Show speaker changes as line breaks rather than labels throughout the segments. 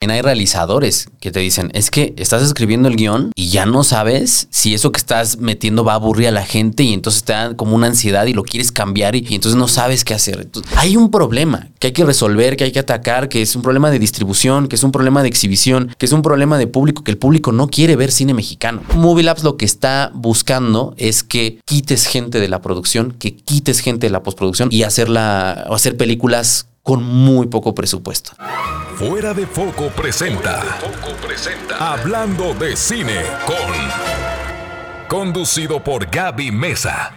Hay realizadores que te dicen, es que estás escribiendo el guion y ya no sabes si eso que estás metiendo va a aburrir a la gente y entonces te da como una ansiedad y lo quieres cambiar y, entonces no sabes qué hacer. hay un problema que hay que resolver, que hay que atacar, que es un problema de distribución, que es un problema de exhibición, que es un problema de público, que el público no quiere ver cine mexicano. Movie Labs lo que está buscando es que quites gente de la producción, que quites gente de la postproducción y hacerla, hacer películas con muy poco presupuesto.
Fuera de Foco presenta. Hablando de cine con. Conducido por Gaby Mesa.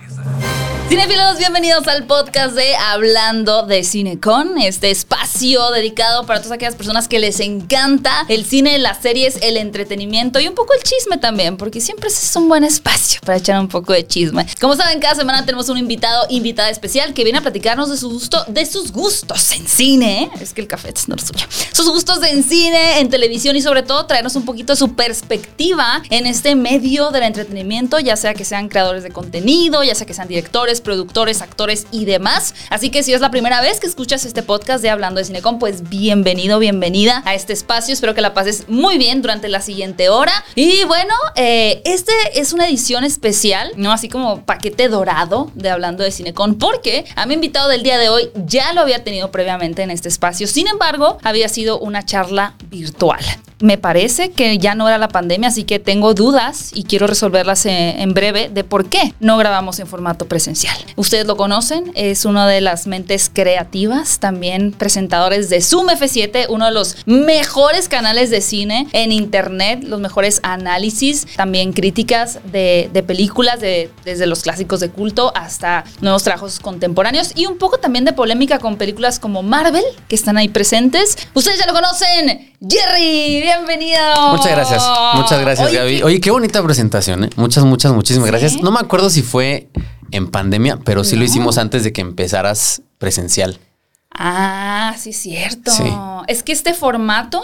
Cinefilos, bienvenidos al podcast de Hablando de Cine con este espacio dedicado para todas aquellas personas que les encanta el cine, las series, el entretenimiento y un poco el chisme también, porque siempre es un buen espacio para echar un poco de chisme. Como saben, cada semana tenemos un invitado, invitada especial que viene a platicarnos de su gusto, de sus gustos en cine. Es que el café es no lo suyo. Sus gustos en cine, en televisión y sobre todo traernos un poquito su perspectiva en este medio del entretenimiento, ya sea que sean creadores de contenido, ya sea que sean directores, productores, actores y demás. Así que si es la primera vez que escuchas este podcast de Hablando de Cinecom, pues bienvenido, bienvenida a este espacio. Espero que la pases muy bien durante la siguiente hora. Y bueno, eh, este es una edición especial, ¿no? Así como paquete dorado de Hablando de Cinecon, porque a mi invitado del día de hoy ya lo había tenido previamente en este espacio. Sin embargo, había sido una charla virtual me parece que ya no era la pandemia, así que tengo dudas y quiero resolverlas eh, en breve de por qué no grabamos en formato presencial. Ustedes lo conocen, es una de las mentes creativas, también presentadores de Zoom F7, uno de los mejores canales de cine en internet, los mejores análisis, también críticas de, películas, de, desde los clásicos de culto hasta nuevos trabajos contemporáneos y un poco también de polémica con películas como Marvel, que están ahí presentes. Ustedes ya lo conocen, Jerry bienvenido.
Muchas gracias. Muchas gracias, Gaby. Oye, qué bonita presentación, ¿eh? Muchas, muchas, muchísimas gracias. No me acuerdo si fue en pandemia, pero sí lo hicimos antes de que empezaras presencial.
Ah, sí, cierto. Es que este formato,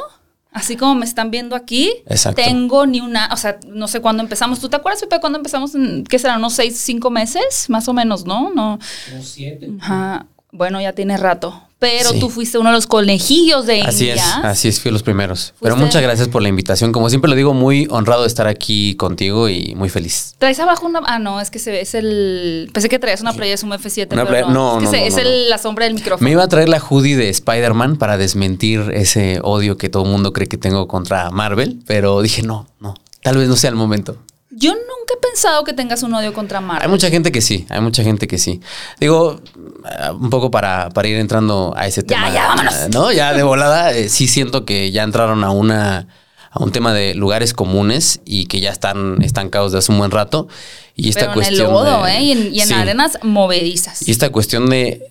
así como me están viendo aquí, tengo ni una, o sea, no sé cuándo empezamos. ¿Tú te acuerdas, Pepe, cuándo empezamos? En, ¿Qué serán? ¿Unos seis, cinco meses? Más o menos, ¿no? No.
Como siete.
Ajá. Bueno, ya tiene rato pero tú fuiste uno de los conejillos de
Así es, así es, fui los primeros. Pero muchas gracias por la invitación. Como siempre lo digo, muy honrado de estar aquí contigo y muy feliz.
¿Traes abajo una...? Ah, no, es que se ve, es el... Pensé que traías una playa, es un F7,
una pero no.
no,
es,
es la sombra del micrófono.
Me iba a traer la hoodie de Spider-Man para desmentir ese odio que todo el mundo cree que tengo contra Marvel, pero dije, no, no, tal vez no sea el momento.
Yo nunca he pensado que tengas un odio contra Marvel.
Hay mucha gente que sí, hay mucha gente que sí. Digo, eh, un poco para, para ir entrando a ese tema.
Ya, ya, vámonos.
¿No? Ya de volada, eh, sí siento que ya entraron a una a un tema de lugares comunes y que ya están estancados de hace un buen rato. Y esta cuestión. En el
lodo, ¿eh? Y en, arenas movedizas.
Y esta cuestión de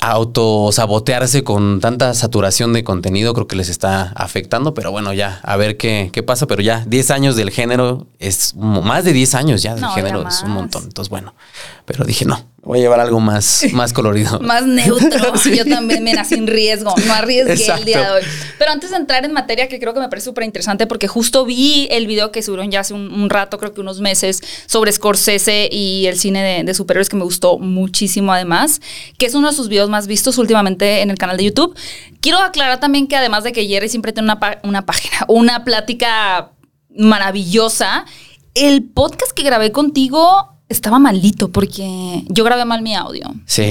autosabotearse con tanta saturación de contenido, creo que les está afectando, pero bueno, ya, a ver qué, qué pasa, pero ya 10 años del género es más de 10 años ya del género, es un montón, entonces bueno, pero dije no, Voy a llevar algo más, más colorido.
más neutro. Yo también, mira, sin riesgo. No arriesgué el día de hoy. Pero antes de entrar en materia, que creo que me parece súper interesante, porque justo vi el video que subieron ya hace un, rato, creo que unos meses, sobre Scorsese y el cine de, de, superhéroes, que me gustó muchísimo además, que es uno de sus videos más vistos últimamente en el canal de YouTube. Quiero aclarar también que además de que Jerry siempre tiene una, una página, una plática maravillosa, el podcast que grabé contigo estaba malito porque yo grabé mal mi audio.
Sí,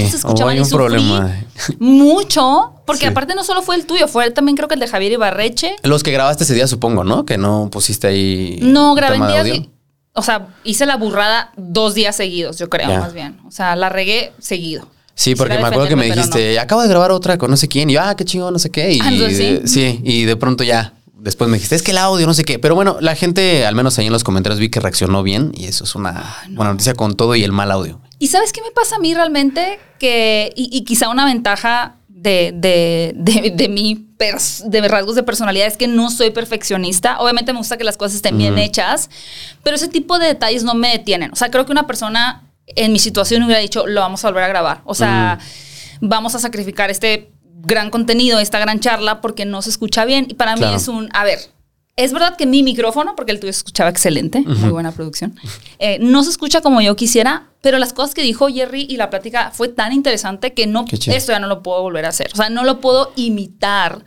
hay un problema.
Mucho, porque aparte no solo fue el tuyo, fue también creo que el de Javier Ibarreche.
Los que grabaste ese día, supongo, ¿no? Que no pusiste ahí.
No, grabé en días. O sea, hice la burrada dos días seguidos, yo creo, más bien. O sea, la regué seguido.
Sí, porque me acuerdo que me dijiste, acabo de grabar otra con no sé quién. Y yo, ah, qué chingón, no sé qué. Y
sí.
sí, y de pronto ya después me dijiste, es que el audio, no sé qué. Pero bueno, la gente, al menos ahí en los comentarios, vi que reaccionó bien y eso es una buena noticia con todo y el mal audio.
¿Y sabes qué me pasa a mí realmente? Que, y, quizá una ventaja de, de, de, de mi de rasgos de personalidad es que no soy perfeccionista. Obviamente me gusta que las cosas estén bien hechas, pero ese tipo de detalles no me detienen. O sea, creo que una persona en mi situación hubiera dicho, lo vamos a volver a grabar. O sea, vamos a sacrificar este gran contenido, esta gran charla, porque no se escucha bien. Y para mí es un, a ver, es verdad que mi micrófono, porque el tuyo se escuchaba excelente, muy buena producción, eh, no se escucha como yo quisiera, pero las cosas que dijo Jerry y la plática fue tan interesante que no, esto ya no lo puedo volver a hacer. O sea, no lo puedo imitar.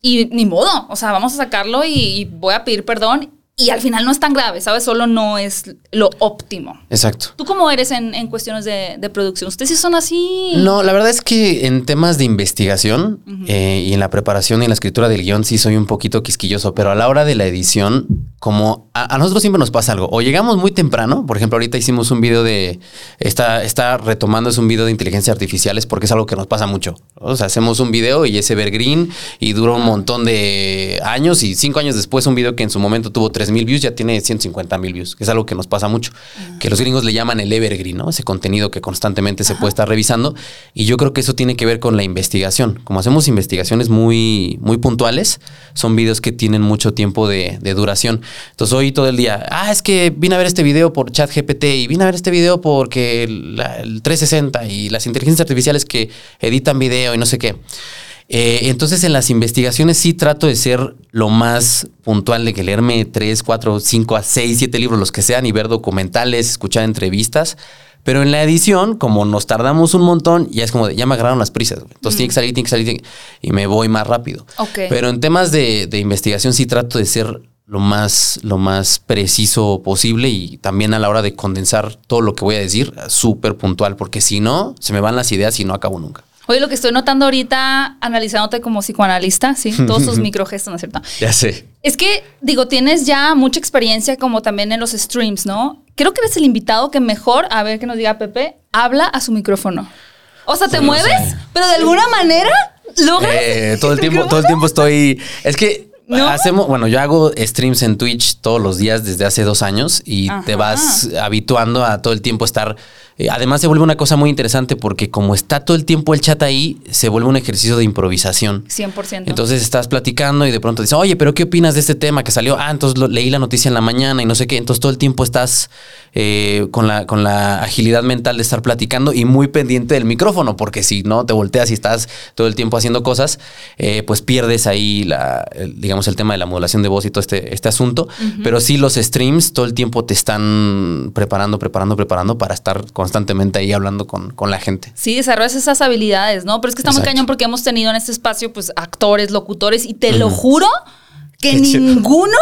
y ni modo, o sea, vamos a sacarlo y, y voy a pedir perdón y al final no es tan grave, ¿sabes? Solo no es lo óptimo.
Exacto.
¿Tú cómo eres en, en cuestiones de, de producción? ¿Ustedes sí son así?
No, la verdad es que en temas de investigación eh, y en la preparación y en la escritura del guion sí soy un poquito quisquilloso, pero a la hora de la edición, como a, a nosotros siempre nos pasa algo, o llegamos muy temprano, por ejemplo, ahorita hicimos un video de, está, está retomando, es un video de inteligencia artificiales porque es algo que nos pasa mucho. O sea, hacemos un video y es evergreen y dura un montón de años y cinco años después un video que en su momento tuvo 3 mil views ya tiene 150 mil views, que es algo que nos pasa mucho, que los gringos le llaman el evergreen, ¿no? Ese contenido que constantemente se puede estar revisando y yo creo que eso tiene que ver con la investigación. Como hacemos investigaciones muy, muy puntuales, son videos que tienen mucho tiempo de, de duración. Entonces hoy todo el día, ah, es que vine a ver este video por ChatGPT y vine a ver este video porque el 360 y las inteligencias artificiales que editan video y no sé qué. Eh, entonces en las investigaciones sí trato de ser lo más puntual de que leerme 3, 4, 5 a 6, 7 libros, los que sean, y ver documentales, escuchar entrevistas. Pero en la edición, como nos tardamos un montón, ya es como de, ya me agarraron las prisas. güey. Entonces tiene que salir, tiene que salir, tiene que- y me voy más rápido. Pero en temas de, de investigación sí trato de ser lo más, lo más preciso posible y también a la hora de condensar todo lo que voy a decir, súper puntual, porque si no, se me van las ideas y no acabo nunca.
Oye, lo que estoy notando ahorita, analizándote como psicoanalista, sí, todos tus microgestos, ¿no es cierto?
Ya sé.
Es que, digo, tienes ya mucha experiencia como también en los streams, ¿no? Creo que eres el invitado que mejor, a ver qué nos diga Pepe, habla a su micrófono. O sea, te
Sí,
mueves, pero de alguna manera logras.
Eh, todo el tiempo, todo el tiempo estoy. Es que
¿No?
hacemos, bueno, yo hago streams en Twitch todos los días desde hace dos años y
Ajá.
te vas habituando a todo el tiempo estar. Eh, además, se vuelve una cosa muy interesante porque como está todo el tiempo el chat ahí, se vuelve un ejercicio de improvisación.
100%.
Entonces estás platicando y de pronto dices, oye, pero ¿qué opinas de este tema que salió? Ah, entonces lo- leí la noticia en la mañana y no sé qué. Entonces todo el tiempo estás eh, con, la, con la agilidad mental de estar platicando y muy pendiente del micrófono, porque si no te volteas y estás todo el tiempo haciendo cosas, eh, pues pierdes ahí, la, digamos, el tema de la modulación de voz y todo este, este asunto. Pero sí los streams todo el tiempo te están preparando, preparando, preparando para estar constantemente ahí hablando con, con la gente.
Sí, desarrollas esas habilidades, ¿no? Pero es que está muy cañón porque hemos tenido en este espacio, pues, actores, locutores, y te lo juro que
Qué
ninguno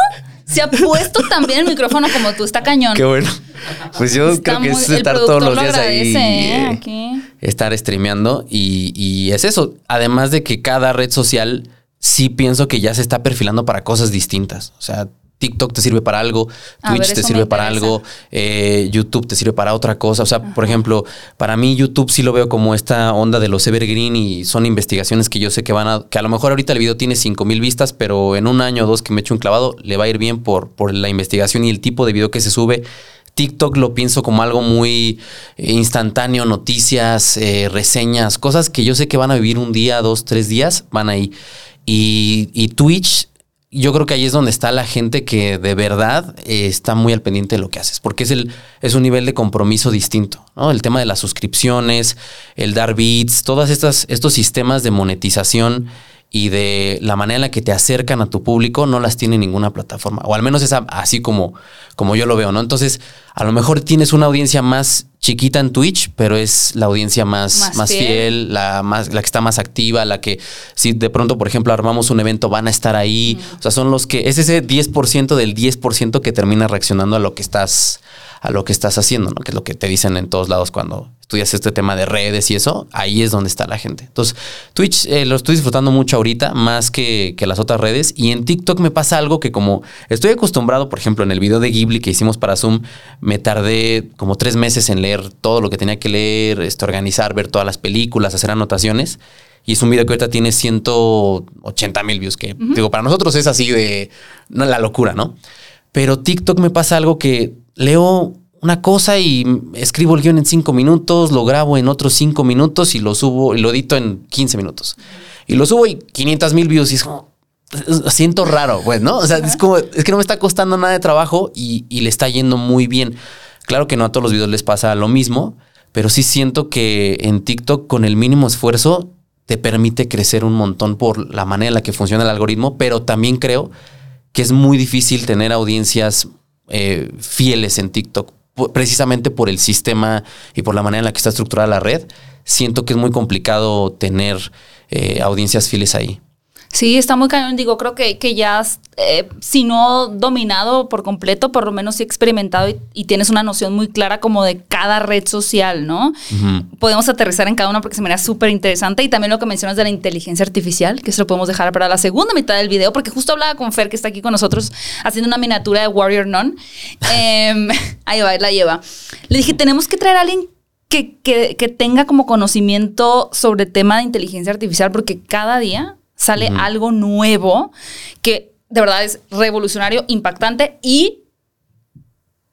se ha puesto tan bien el micrófono como tú. Está cañón.
Qué bueno. Pues yo
Está
creo que
muy-
es estar todos los
lo
días
agradece, ¿eh?
eh,
Aquí.
estar streameando y, y es eso. Además de que cada red social sí pienso que ya se está perfilando para cosas distintas. O sea, TikTok te sirve para algo, Twitch
ver,
te sirve para algo, eh, YouTube te sirve para otra cosa. O sea, por ejemplo, para mí YouTube sí lo veo como esta onda de los evergreen y son investigaciones que yo sé que van a, que a lo mejor ahorita el video tiene 5 mil vistas, pero en un año o dos que me echo un clavado le va a ir bien por, por la investigación y el tipo de video que se sube. TikTok lo pienso como algo muy eh, instantáneo, noticias, eh, reseñas, cosas que yo sé que van a vivir un día, dos, tres días, van ahí. Y, y Twitch, yo creo que ahí es donde está la gente que de verdad eh, está muy al pendiente de lo que haces, porque es, el, es un nivel de compromiso distinto. ¿no? El tema de las suscripciones, el dar bits, todos estos sistemas de monetización y de la manera en la que te acercan a tu público no las tiene ninguna plataforma, o al menos es así como, como yo lo veo, ¿no? Entonces, a lo mejor tienes una audiencia más chiquita en Twitch, pero es la audiencia más,
Más
más,
fiel.
fiel, la, más, la que está más activa, la que si de pronto, por ejemplo, armamos un evento, van a estar ahí. O sea, son los que, es ese 10% del 10% que termina reaccionando a lo que estás, a lo que estás haciendo, ¿no? Que es lo que te dicen en todos lados cuando estudias este tema de redes y eso, ahí es donde está la gente. Entonces, Twitch eh, lo estoy disfrutando mucho ahorita, más que, que las otras redes. Y en TikTok me pasa algo que como estoy acostumbrado, por ejemplo, en el video de Ghibli que hicimos para Zoom, me tardé como tres meses en leer todo lo que tenía que leer, este, organizar, ver todas las películas, hacer anotaciones. Y es un video que ahorita tiene 180 mil views, que digo, para nosotros es así de no, la locura, ¿no? Pero TikTok me pasa algo que leo una cosa y escribo el guion en cinco minutos, lo grabo en otros cinco minutos y lo subo y lo edito en 15 minutos. Y lo subo y 500 mil views y es como, siento raro, pues, ¿no? O sea, es como, es que no me está costando nada de trabajo y, y le está yendo muy bien. Claro que no a todos los videos les pasa lo mismo, pero sí siento que en TikTok con el mínimo esfuerzo te permite crecer un montón por la manera en la que funciona el algoritmo, pero también creo que es muy difícil tener audiencias eh, fieles en TikTok, precisamente por el sistema y por la manera en la que está estructurada la red. Siento que es muy complicado tener eh, audiencias fieles ahí.
Sí, está muy cañón. Digo, creo que, que ya, eh, si no dominado por completo, por lo menos sí experimentado y, y tienes una noción muy clara como de cada red social, ¿no? Podemos aterrizar en cada una porque se me da súper interesante. Y también lo que mencionas de la inteligencia artificial, que eso lo podemos dejar para la segunda mitad del video, porque justo hablaba con Fer, que está aquí con nosotros, haciendo una miniatura de Warrior Nun. Em, ahí va, la lleva. Le dije, tenemos que traer a alguien que, que, que tenga como conocimiento sobre tema de inteligencia artificial, porque cada día sale algo nuevo que de verdad es revolucionario, impactante y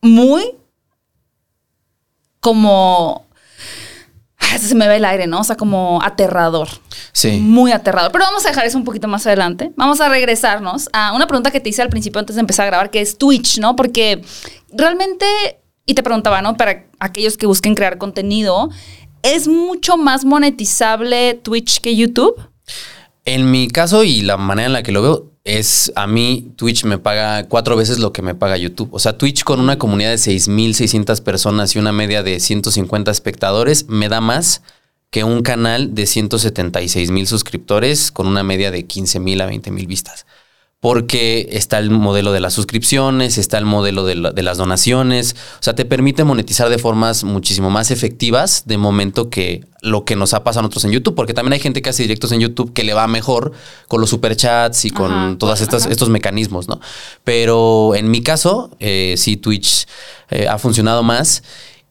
muy como... Se me ve el aire, ¿no? O sea, como aterrador.
Sí.
Muy aterrador. Pero vamos a dejar eso un poquito más adelante. Vamos a regresarnos a una pregunta que te hice al principio antes de empezar a grabar, que es Twitch, ¿no? Porque realmente, y te preguntaba, ¿no? Para aquellos que busquen crear contenido, ¿es mucho más monetizable Twitch que YouTube?
En mi caso y la manera en la que lo veo es a mí Twitch me paga cuatro veces lo que me paga YouTube. O sea, Twitch con una comunidad de 6.600 personas y una media de 150 espectadores me da más que un canal de 176 mil suscriptores con una media de 15 mil a 20 mil vistas. Porque está el modelo de las suscripciones, está el modelo de, la- de las donaciones. O sea, te permite monetizar de formas muchísimo más efectivas de momento que lo que nos ha pasado a nosotros en YouTube. Porque también hay gente que hace directos en YouTube que le va mejor con los superchats y con
Ajá,
todos estos mecanismos, ¿no? Pero en mi caso, eh, sí, Twitch eh, ha funcionado más.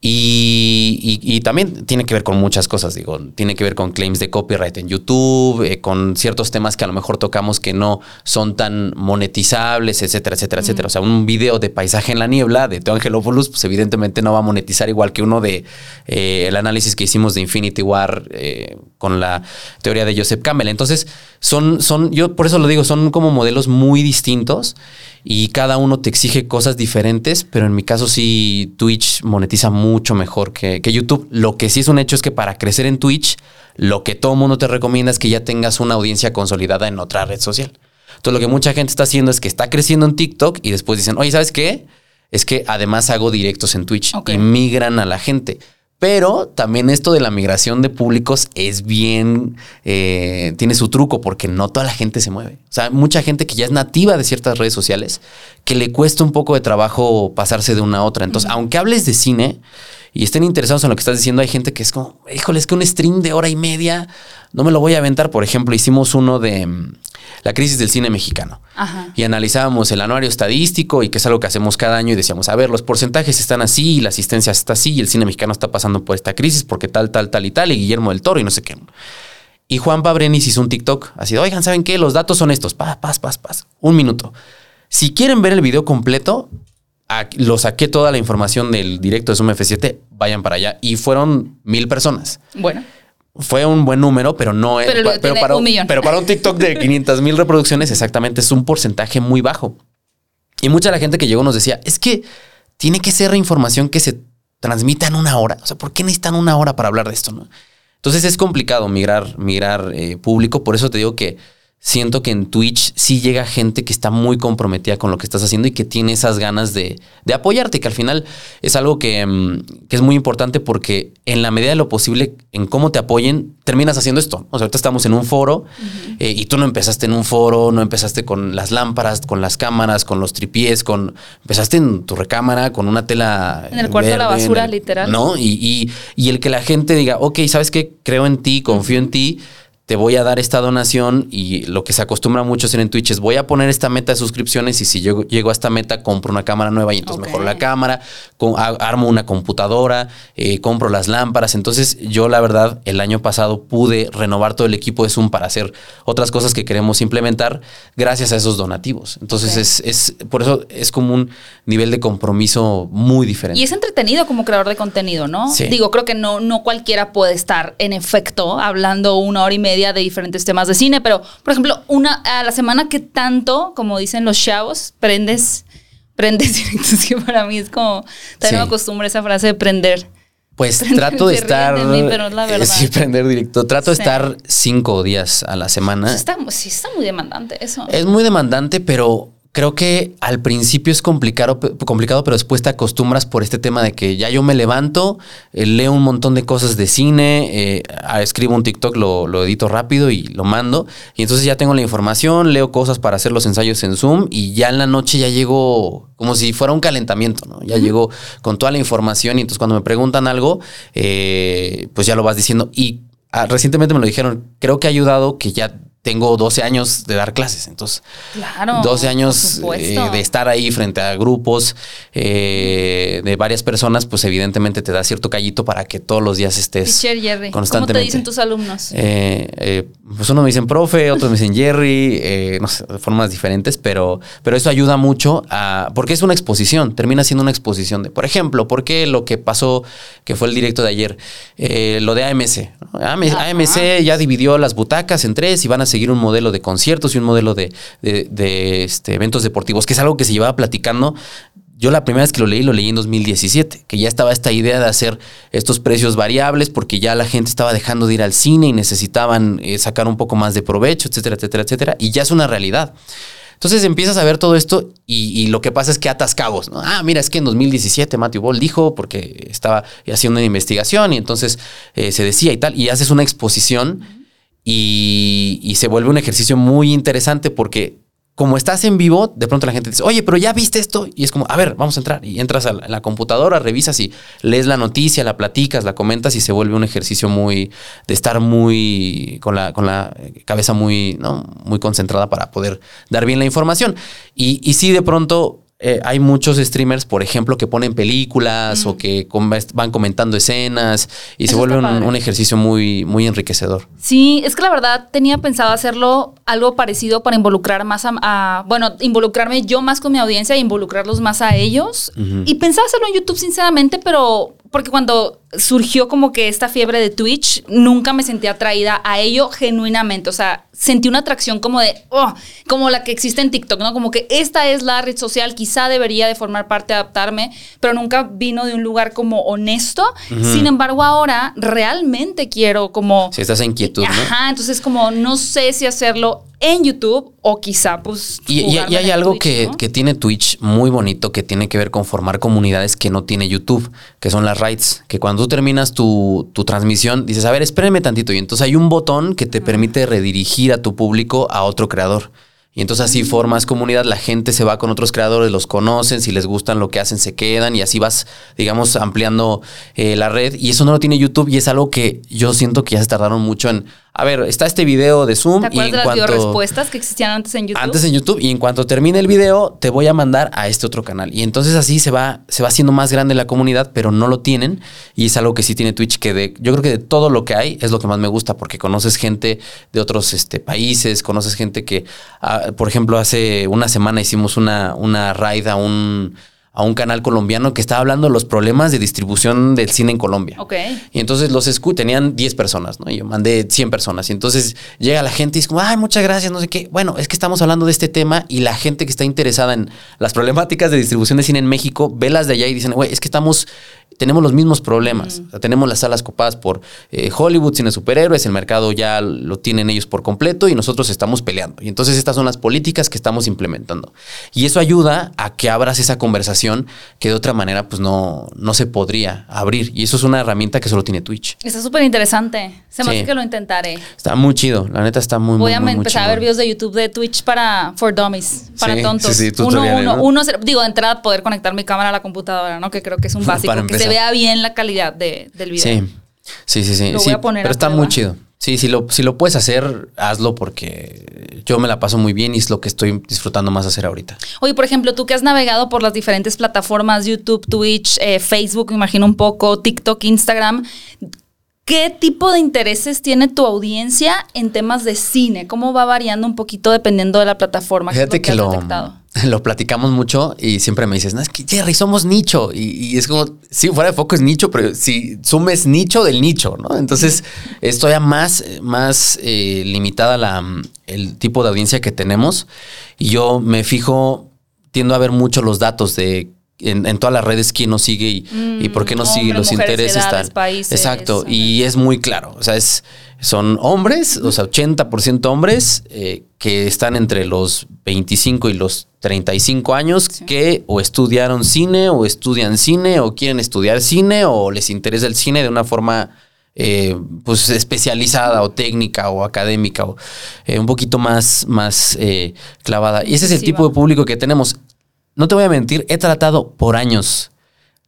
Y, y- y también tiene que ver con muchas cosas, digo, tiene que ver con claims de copyright en YouTube, eh, con ciertos temas que a lo mejor tocamos que no son tan monetizables, etcétera, etcétera, etcétera. O sea, un video de paisaje en la niebla de Teo Angelopoulos, pues evidentemente no va a monetizar igual que uno de eh, el análisis que hicimos de Infinity War eh, con la teoría de Joseph Campbell. Entonces, son, son, yo por eso lo digo, son como modelos muy distintos y cada uno te exige cosas diferentes, pero en mi caso sí Twitch monetiza mucho mejor que, que YouTube. Lo que sí es un hecho es que para crecer en Twitch, lo que todo mundo te recomienda es que ya tengas una audiencia consolidada en otra red social. Entonces lo que mucha gente está haciendo es que está creciendo en TikTok y después dicen, oye, ¿sabes qué? Es que además hago directos en Twitch y migran a la gente. Pero también esto de la migración de públicos es bien, eh, tiene su truco porque no toda la gente se mueve. O sea, mucha gente que ya es nativa de ciertas redes sociales que le cuesta un poco de trabajo pasarse de una a otra. Entonces, aunque hables de cine y estén interesados en lo que estás diciendo, hay gente que es como, híjole, es que un stream de hora y media no me lo voy a aventar. Por ejemplo, hicimos uno de mm, la crisis del cine mexicano
Ajá.
y analizábamos el anuario estadístico y que es algo que hacemos cada año y decíamos, a ver, los porcentajes están así, y la asistencia está así y el cine mexicano está pasando por esta crisis porque tal, tal, tal y tal, y Guillermo del Toro y no sé qué. Y Juan Pabrenis hizo un TikTok así de, oigan, ¿saben qué? Los datos son estos, paz, paz, paz, paz, un minuto. Si quieren ver el video completo, lo saqué toda la información del directo de Zoom F7, vayan para allá. Y fueron mil personas
Bueno.
fue un buen número, pero no es.
Pero tiene
para,
un millón.
pero para un TikTok de 500 mil reproducciones, exactamente es un porcentaje muy bajo. Y mucha de la gente que llegó nos decía: es que tiene que ser información que se transmita en una hora. O sea, ¿por qué necesitan una hora para hablar de esto? No? Entonces es complicado migrar, migrar eh, público. Por eso te digo que siento que en Twitch sí llega gente que está muy comprometida con lo que estás haciendo y que tiene esas ganas de, de apoyarte, que al final es algo que, mm, que es muy importante porque en la medida de lo posible, en cómo te apoyen, terminas haciendo esto. O sea, ahorita estamos en un foro eh, y tú no empezaste en un foro, no empezaste con las lámparas, con las cámaras, con los tripiés, con empezaste en tu recámara con una tela.
En el cuarto de la basura,
el-
literal.
¿No? Y, y- y el que la gente diga, ok, ¿sabes qué? Creo en ti, confío en ti, te voy a dar esta donación y lo que se acostumbra mucho a hacer en Twitch es voy a poner esta meta de suscripciones y si llego, llego a esta meta compro una cámara nueva y entonces
Ok.
mejoro la cámara, a- armo una computadora, eh, compro las lámparas. Entonces yo la verdad el año pasado pude renovar todo el equipo de Zoom para hacer otras cosas que queremos implementar gracias a esos donativos. Entonces es, es por eso es como un nivel de compromiso muy diferente.
Y es entretenido como creador de contenido, ¿no?
Sí.
Digo, creo que no, no cualquiera puede estar en efecto hablando una hora y media de diferentes temas de cine, pero por ejemplo, una a la semana que tanto, como dicen los chavos, prendes, prendes directos, que para mí es como, también
Sí.
me acostumbro esa frase de prender.
Pues
Prender-
trato de estar.
de mí, pero es la
eh,
verdad.
Sí, prender directo. Trato de estar cinco días a la semana.
Está, sí, está muy demandante eso.
Es muy demandante, pero creo que al principio es complicado, complicado, pero después te acostumbras por este tema de que ya yo me levanto, eh, leo un montón de cosas de cine, eh, escribo un TikTok, lo, lo, edito rápido y lo mando. Y entonces ya tengo la información, leo cosas para hacer los ensayos en Zoom y ya en la noche ya llego como si fuera un calentamiento, ¿no? Ya llego con toda la información y entonces cuando me preguntan algo, eh, pues ya lo vas diciendo. Y ah, recientemente me lo dijeron, creo que ha ayudado que ya tengo 12 años de dar clases, entonces
claro,
12 años eh, de estar ahí frente a grupos eh, de varias personas, pues evidentemente te da cierto callito para que todos los días estés
Jerry,
constantemente.
¿Cómo te dicen tus alumnos?
Eh, pues uno me dicen profe, otros me dicen Jerry, no sé, de formas diferentes, pero, pero eso ayuda mucho a, porque es una exposición, termina siendo una exposición de, por ejemplo, ¿por qué lo que pasó, que fue el directo de ayer, lo de AMC? AMC ya dividió las butacas en tres y van a seguir un modelo de conciertos y un modelo de, este, eventos deportivos, que es algo que se llevaba platicando. Yo la primera vez que lo leí, lo leí en 2017, que ya estaba esta idea de hacer estos precios variables porque ya la gente estaba dejando de ir al cine y necesitaban eh, sacar un poco más de provecho, etcétera, etcétera, etcétera. Y ya es una realidad. Entonces empiezas a ver todo esto y, lo que pasa es que atas cabos. ¿no? Ah, mira, es que en 2017 Matthew Ball dijo porque estaba haciendo una investigación y entonces eh, se decía y tal, y haces una exposición y, se vuelve un ejercicio muy interesante porque como estás en vivo, de pronto la gente dice, oye, pero ya viste esto. Y es como, a ver, vamos a entrar. Y entras a la, computadora, revisas y lees la noticia, la platicas, la comentas y se vuelve un ejercicio muy de estar muy con la, con la cabeza muy, ¿no? muy concentrada para poder dar bien la información. Y, y sí, de pronto eh, hay muchos streamers, por ejemplo, que ponen películas o que van comentando escenas y se vuelve un, ejercicio muy, muy enriquecedor.
Sí, es que la verdad tenía pensado hacerlo algo parecido para involucrar más a, bueno, involucrarme yo más con mi audiencia e involucrarlos más a ellos. Y pensaba hacerlo en YouTube, sinceramente, pero porque cuando surgió como que esta fiebre de Twitch, nunca me sentí atraída a ello genuinamente. O sea, sentí una atracción como de, oh, como la que existe en TikTok, ¿no? Como que esta es la red social, quizá debería de formar parte, adaptarme, pero nunca vino de un lugar como honesto. Sin embargo, ahora realmente quiero como...
Si estás en inquietud, ¿no?
Ajá, entonces como no sé si hacerlo en YouTube o quizá pues...
Y, y, hay algo que, que, tiene Twitch muy bonito que tiene que ver con formar comunidades que no tiene YouTube, que son las rights, que cuando tú terminas tu, tu transmisión dices, a ver, espérenme tantito y entonces hay un botón que te permite redirigir a tu público a otro creador. Y entonces así formas comunidad, la gente se va con otros creadores, los conocen, si les gustan lo que hacen, se quedan y así vas, digamos, ampliando eh, la red. Y eso no lo tiene YouTube y es algo que yo siento que ya se tardaron mucho en a ver, está este video de Zoom.
¿Te acuerdas
y
en de las respuestas que existían antes en YouTube?
Antes en YouTube. Y en cuanto termine el video, te voy a mandar a este otro canal. Y entonces así se va, se va haciendo más grande la comunidad, pero no lo tienen. Y es algo que sí tiene Twitch, que de, yo creo que de todo lo que hay es lo que más me gusta, porque conoces gente de otros este, países, conoces gente que, ah, por ejemplo, hace una semana hicimos una, una raid a un a un canal colombiano que estaba hablando de los problemas de distribución del cine en Colombia.
Ok.
Y entonces los escuché, tenían 10 personas, ¿no? Y yo mandé 100 personas. Y entonces llega la gente y es como, ay, muchas gracias, no sé qué. Bueno, es que estamos hablando de este tema y la gente que está interesada en las problemáticas de distribución de cine en México ve las de allá y dicen, güey, es que estamos tenemos los mismos problemas. tenemos las salas copadas por eh, Hollywood, cine superhéroes, el mercado ya lo tienen ellos por completo y nosotros estamos peleando. Y entonces estas son las políticas que estamos implementando. Y eso ayuda a que abras esa conversación que de otra manera pues no, no se podría abrir. Y eso es una herramienta que solo tiene Twitch.
Está súper interesante. Se me hace que lo intentaré.
Está muy chido. La neta está muy,
Voy
muy,
a empezar a ver videos de YouTube de Twitch para for dummies, para tontos.
Sí,
uno, uno, uno, digo, de entrada poder conectar mi cámara a la computadora, ¿no? Que creo que es un básico. que se vea bien la calidad de, del video.
Sí, sí, sí. sí.
Lo voy a poner
pero está muy chido. Sí, si lo, si lo puedes hacer, hazlo porque yo me la paso muy bien y es lo que estoy disfrutando más hacer ahorita.
Oye, por ejemplo, tú que has navegado por las diferentes plataformas, YouTube, Twitch, eh, Facebook, me imagino un poco, TikTok, Instagram, ¿Qué tipo de intereses tiene tu audiencia en temas de cine? ¿Cómo va variando un poquito dependiendo de la plataforma?
Fíjate que, lo, lo, platicamos mucho y siempre me dices, no, es que Jerry, somos nicho. Y, es como, sí, fuera de foco es nicho, pero si sumes nicho del nicho, ¿no? Entonces, estoy a más, más eh, limitada la, el tipo de audiencia que tenemos. Y yo me fijo, tiendo a ver mucho los datos de en, todas las redes quién nos sigue y, por qué nos mm, sigue, los intereses están. Exacto, y es muy claro, o sea, es, son hombres, o sea, 80% hombres, eh, que están entre los 25 y los 35 años que o estudiaron cine o estudian cine o quieren estudiar cine o les interesa el cine de una forma eh, pues especializada o técnica o académica o eh, un poquito más, más eh, clavada. Y ese es el
Sí,
tipo
va.
de público que tenemos. No te voy a mentir, he tratado por años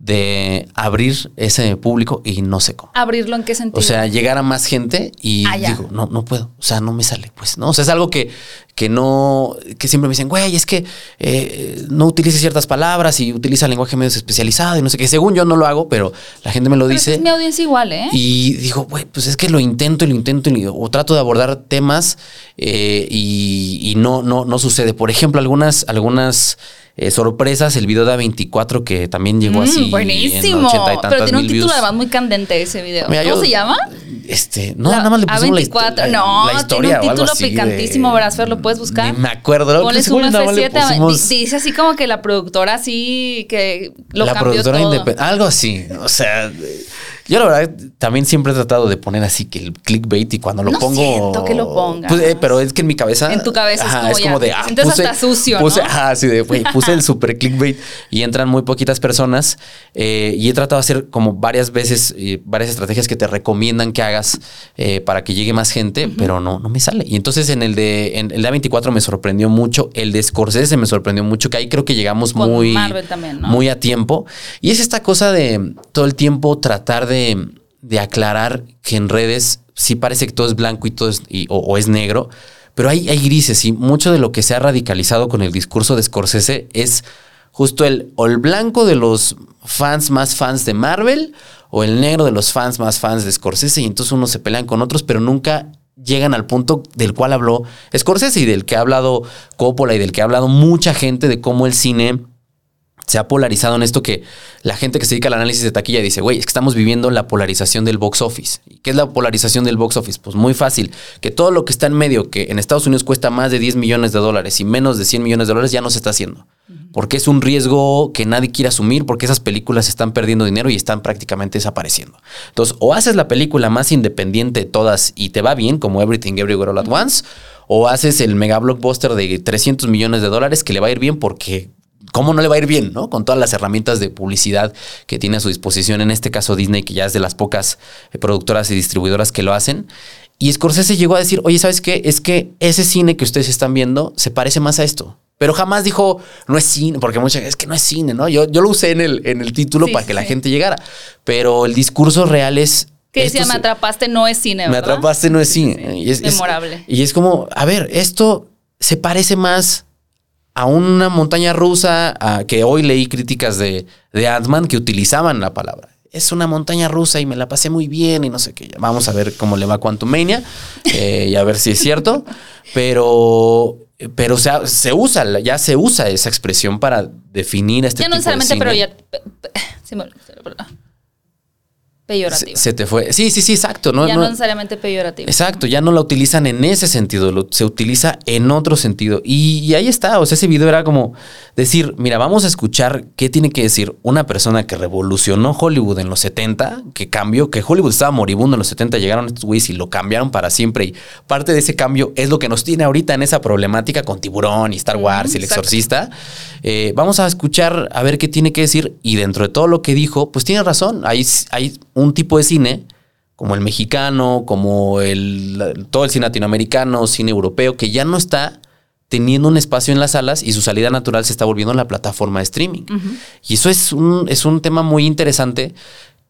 de abrir ese público y no sé cómo.
¿Abrirlo en qué sentido?
O sea, llegar a más gente y
Ah,
digo, no, no puedo. O sea, no me sale, pues, ¿no? O sea, es algo que, que no, que siempre me dicen, güey, es que eh, no utilices ciertas palabras y utiliza lenguaje medio especializado y no sé qué. Según yo no lo hago, pero la gente me lo
Pero
dice.
es mi audiencia igual, ¿eh?
Y digo, güey, pues es que lo intento y lo intento y, o trato de abordar temas eh, y, y no, no, no sucede. Por ejemplo, algunas, algunas eh, sorpresas, el video de A24 que también llegó
Mm,
así. en
buenísimo.
80 y
Pero tiene un
mil
título
views.
además muy candente ese video.
Mira,
¿Cómo
yo-
se llama?
Este, no,
La-
nada más le pusimos la,
A24.
histo- la-
no,
la historia
tiene un título
de-
picantísimo, verás, Fer, lo puedes buscar.
Ni me acuerdo.
Ponle un
le
F7.
pusimos-
di- Dice así como que la productora así que lo
la
cambió
productora
todo.
independiente. Algo así. O sea, yo la verdad también siempre he tratado de poner así que el clickbait y cuando lo
No
pongo.
siento que lo pongas.
Pues, eh, pero es que en mi cabeza.
En tu cabeza es como
de. Ah,
sientes
puse,
hasta sucio,
puse. Ajá, de, puse el super clickbait y entran muy poquitas personas. eh, y he tratado de hacer como varias veces, eh, varias estrategias que te recomiendan que hagas para que llegue más gente, pero no, no me sale. Y entonces en el de en el de A24 me sorprendió mucho. El de Scorsese me sorprendió mucho, que ahí creo que llegamos
Con
muy.
Marvel también, ¿no?
Muy a tiempo. Y es esta cosa de todo el tiempo tratar de, de aclarar que en redes sí parece que todo es blanco y todo es, o es negro, pero hay, hay grises y mucho de lo que se ha radicalizado con el discurso de Scorsese es justo el o el blanco de los fans más fans de Marvel o el negro de los fans más fans de Scorsese y entonces unos se pelean con otros, pero nunca llegan al punto del cual habló Scorsese y del que ha hablado Coppola y del que ha hablado mucha gente de cómo el cine se ha polarizado en esto que la gente que se dedica al análisis de taquilla dice, güey, es que estamos viviendo la polarización del box office. ¿Y qué es la polarización del box office? Pues muy fácil, que todo lo que está en medio, que en Estados Unidos cuesta más de 10 millones de dólares y menos de 100 millones de dólares, ya no se está haciendo. Porque es un riesgo que nadie quiere asumir, porque esas películas están perdiendo dinero y están prácticamente desapareciendo. Entonces, o haces la película más independiente de todas y te va bien, como Everything Everywhere All at Once, o haces el mega blockbuster de 300 millones de dólares que le va a ir bien porque ¿Cómo no le va a ir bien, no? Con todas las herramientas de publicidad que tiene a su disposición, en este caso Disney, que ya es de las pocas eh, productoras y distribuidoras que lo hacen. Y Scorsese llegó a decir, oye, ¿sabes qué? Es que ese cine que ustedes están viendo se parece más a esto. Pero jamás dijo, no es cine, porque mucha gente, es que no es cine, ¿no? Yo, yo lo usé en el, en el título
Sí,
para que la gente llegara. Pero el discurso real es...
Que decía, me atrapaste, no es cine,
me atrapaste, no es cine.
Sí,
Y es, es-
memorable.
y es como, a ver, esto se parece más a una montaña rusa, a que hoy leí críticas de, de Ant-Man que utilizaban la palabra. Es una montaña rusa y me la pasé muy bien y no sé qué. Vamos a ver cómo le va a Quantumania eh, y a ver si es cierto. Pero, pero o sea, se usa, ya se usa esa expresión para definir este
ya no
tipo de
necesariamente, pero ya. sí perdón.
Se,
Peyorativo.
se te fue. Sí, sí, sí, exacto. No,
ya
no-
no necesariamente peyorativo.
Exacto, ya no la utilizan en ese sentido, lo- se utiliza en otro sentido. Y, y ahí está, o sea, ese video era como decir, mira, vamos a escuchar qué tiene que decir una persona que revolucionó Hollywood en los 70, que cambió, que Hollywood estaba moribundo en los 70, llegaron estos güeyes y lo cambiaron para siempre. Y parte de ese cambio es lo que nos tiene ahorita en esa problemática con Tiburón y Star Wars y el
exacto.
exorcista. Eh, vamos a escuchar a ver qué tiene que decir y dentro de todo lo que dijo, pues tiene razón, hay, hay un tipo de cine como el mexicano, como el, todo el cine latinoamericano, cine europeo, que ya no está teniendo un espacio en las salas y su salida natural se está volviendo en la plataforma de streaming. Y eso es un, es un tema muy interesante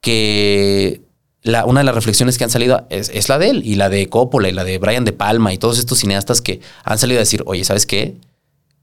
que la, una de las reflexiones que han salido es, es la de él y la de Coppola y la de Brian De Palma y todos estos cineastas que han salido a decir, oye, ¿sabes qué?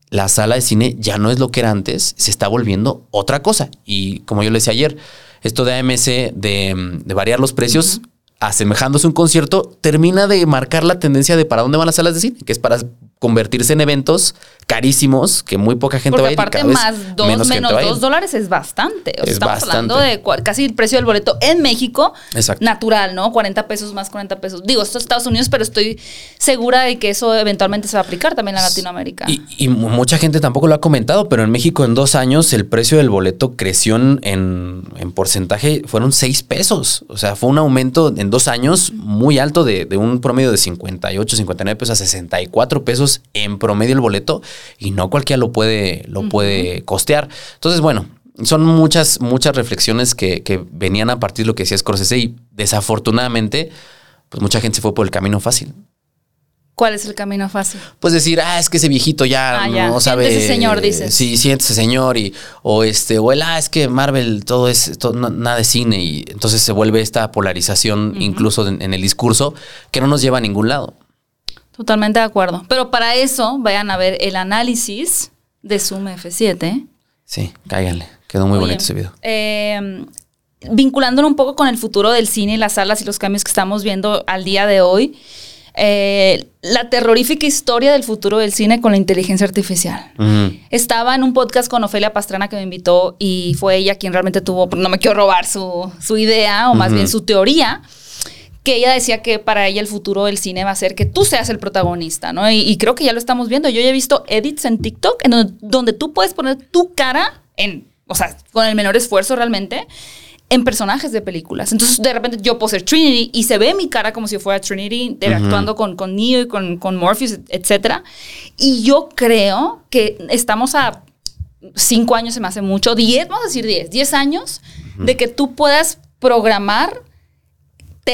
La sala de cine ya no es lo que era antes, se está volviendo otra cosa. Y como yo le decía ayer, esto de AMC de, de variar los precios, asemejándose a un concierto, termina de marcar la tendencia de para dónde van las salas de cine, que es para convertirse en eventos carísimos que muy poca gente va a
Porque
ir
aparte más dos
menos
menos dos dólares es bastante. O sea,
Es
estamos
bastante.
hablando de casi el precio del boleto en México.
Exacto.
Natural, ¿no? 40 pesos más 40 pesos. Digo, esto es Estados Unidos, pero estoy segura de que eso eventualmente se va a aplicar también en Latinoamérica.
Y, y mu- mucha gente tampoco lo ha comentado, pero en México en dos años el precio del boleto creció en, en, en porcentaje, fueron seis pesos. O sea, fue un aumento en dos años muy alto de, de un promedio de 58, 59 pesos a 64 pesos pesos en promedio el boleto y no cualquiera lo puede, lo puede costear. Entonces, bueno, son muchas, muchas reflexiones que, que venían a partir de lo que decía Scorsese y desafortunadamente, pues mucha gente se fue por el camino fácil.
¿Cuál es el camino fácil?
Pues decir, ah, es que ese viejito ya
Ah,
no
ya.
sabe.
Siéntese, señor, dices.
Sí, siéntese, señor. Y, o este, o el, ah, es que Marvel todo es todo- no- nada de cine. Y entonces se vuelve esta polarización, incluso en, en el discurso, que no nos lleva a ningún lado.
Totalmente de acuerdo. Pero para eso vayan a ver el análisis de Zoom F7.
Sí, cáiganle. Quedó muy
Oye,
bonito ese video.
eh, vinculándolo un poco con el futuro del cine y las salas y los cambios que estamos viendo al día de hoy, eh, la terrorífica historia del futuro del cine con la inteligencia artificial. Estaba en un podcast con Ofelia Pastrana que me invitó y fue ella quien realmente tuvo, no me quiero robar su, su idea o más bien su teoría, que ella decía que para ella el futuro del cine va a ser que tú seas el protagonista, ¿no? Y, y creo que ya lo estamos viendo. Yo ya he visto edits en TikTok en donde, donde tú puedes poner tu cara en, o sea, con el menor esfuerzo realmente, en personajes de películas. Entonces, de repente yo puedo ser Trinity y se ve mi cara como si fuera Trinity interactuando con, con Neo y con, con Morpheus, etcétera. Y yo creo que estamos a cinco años se me hace mucho, diez, vamos a decir diez, diez años de que tú puedas programar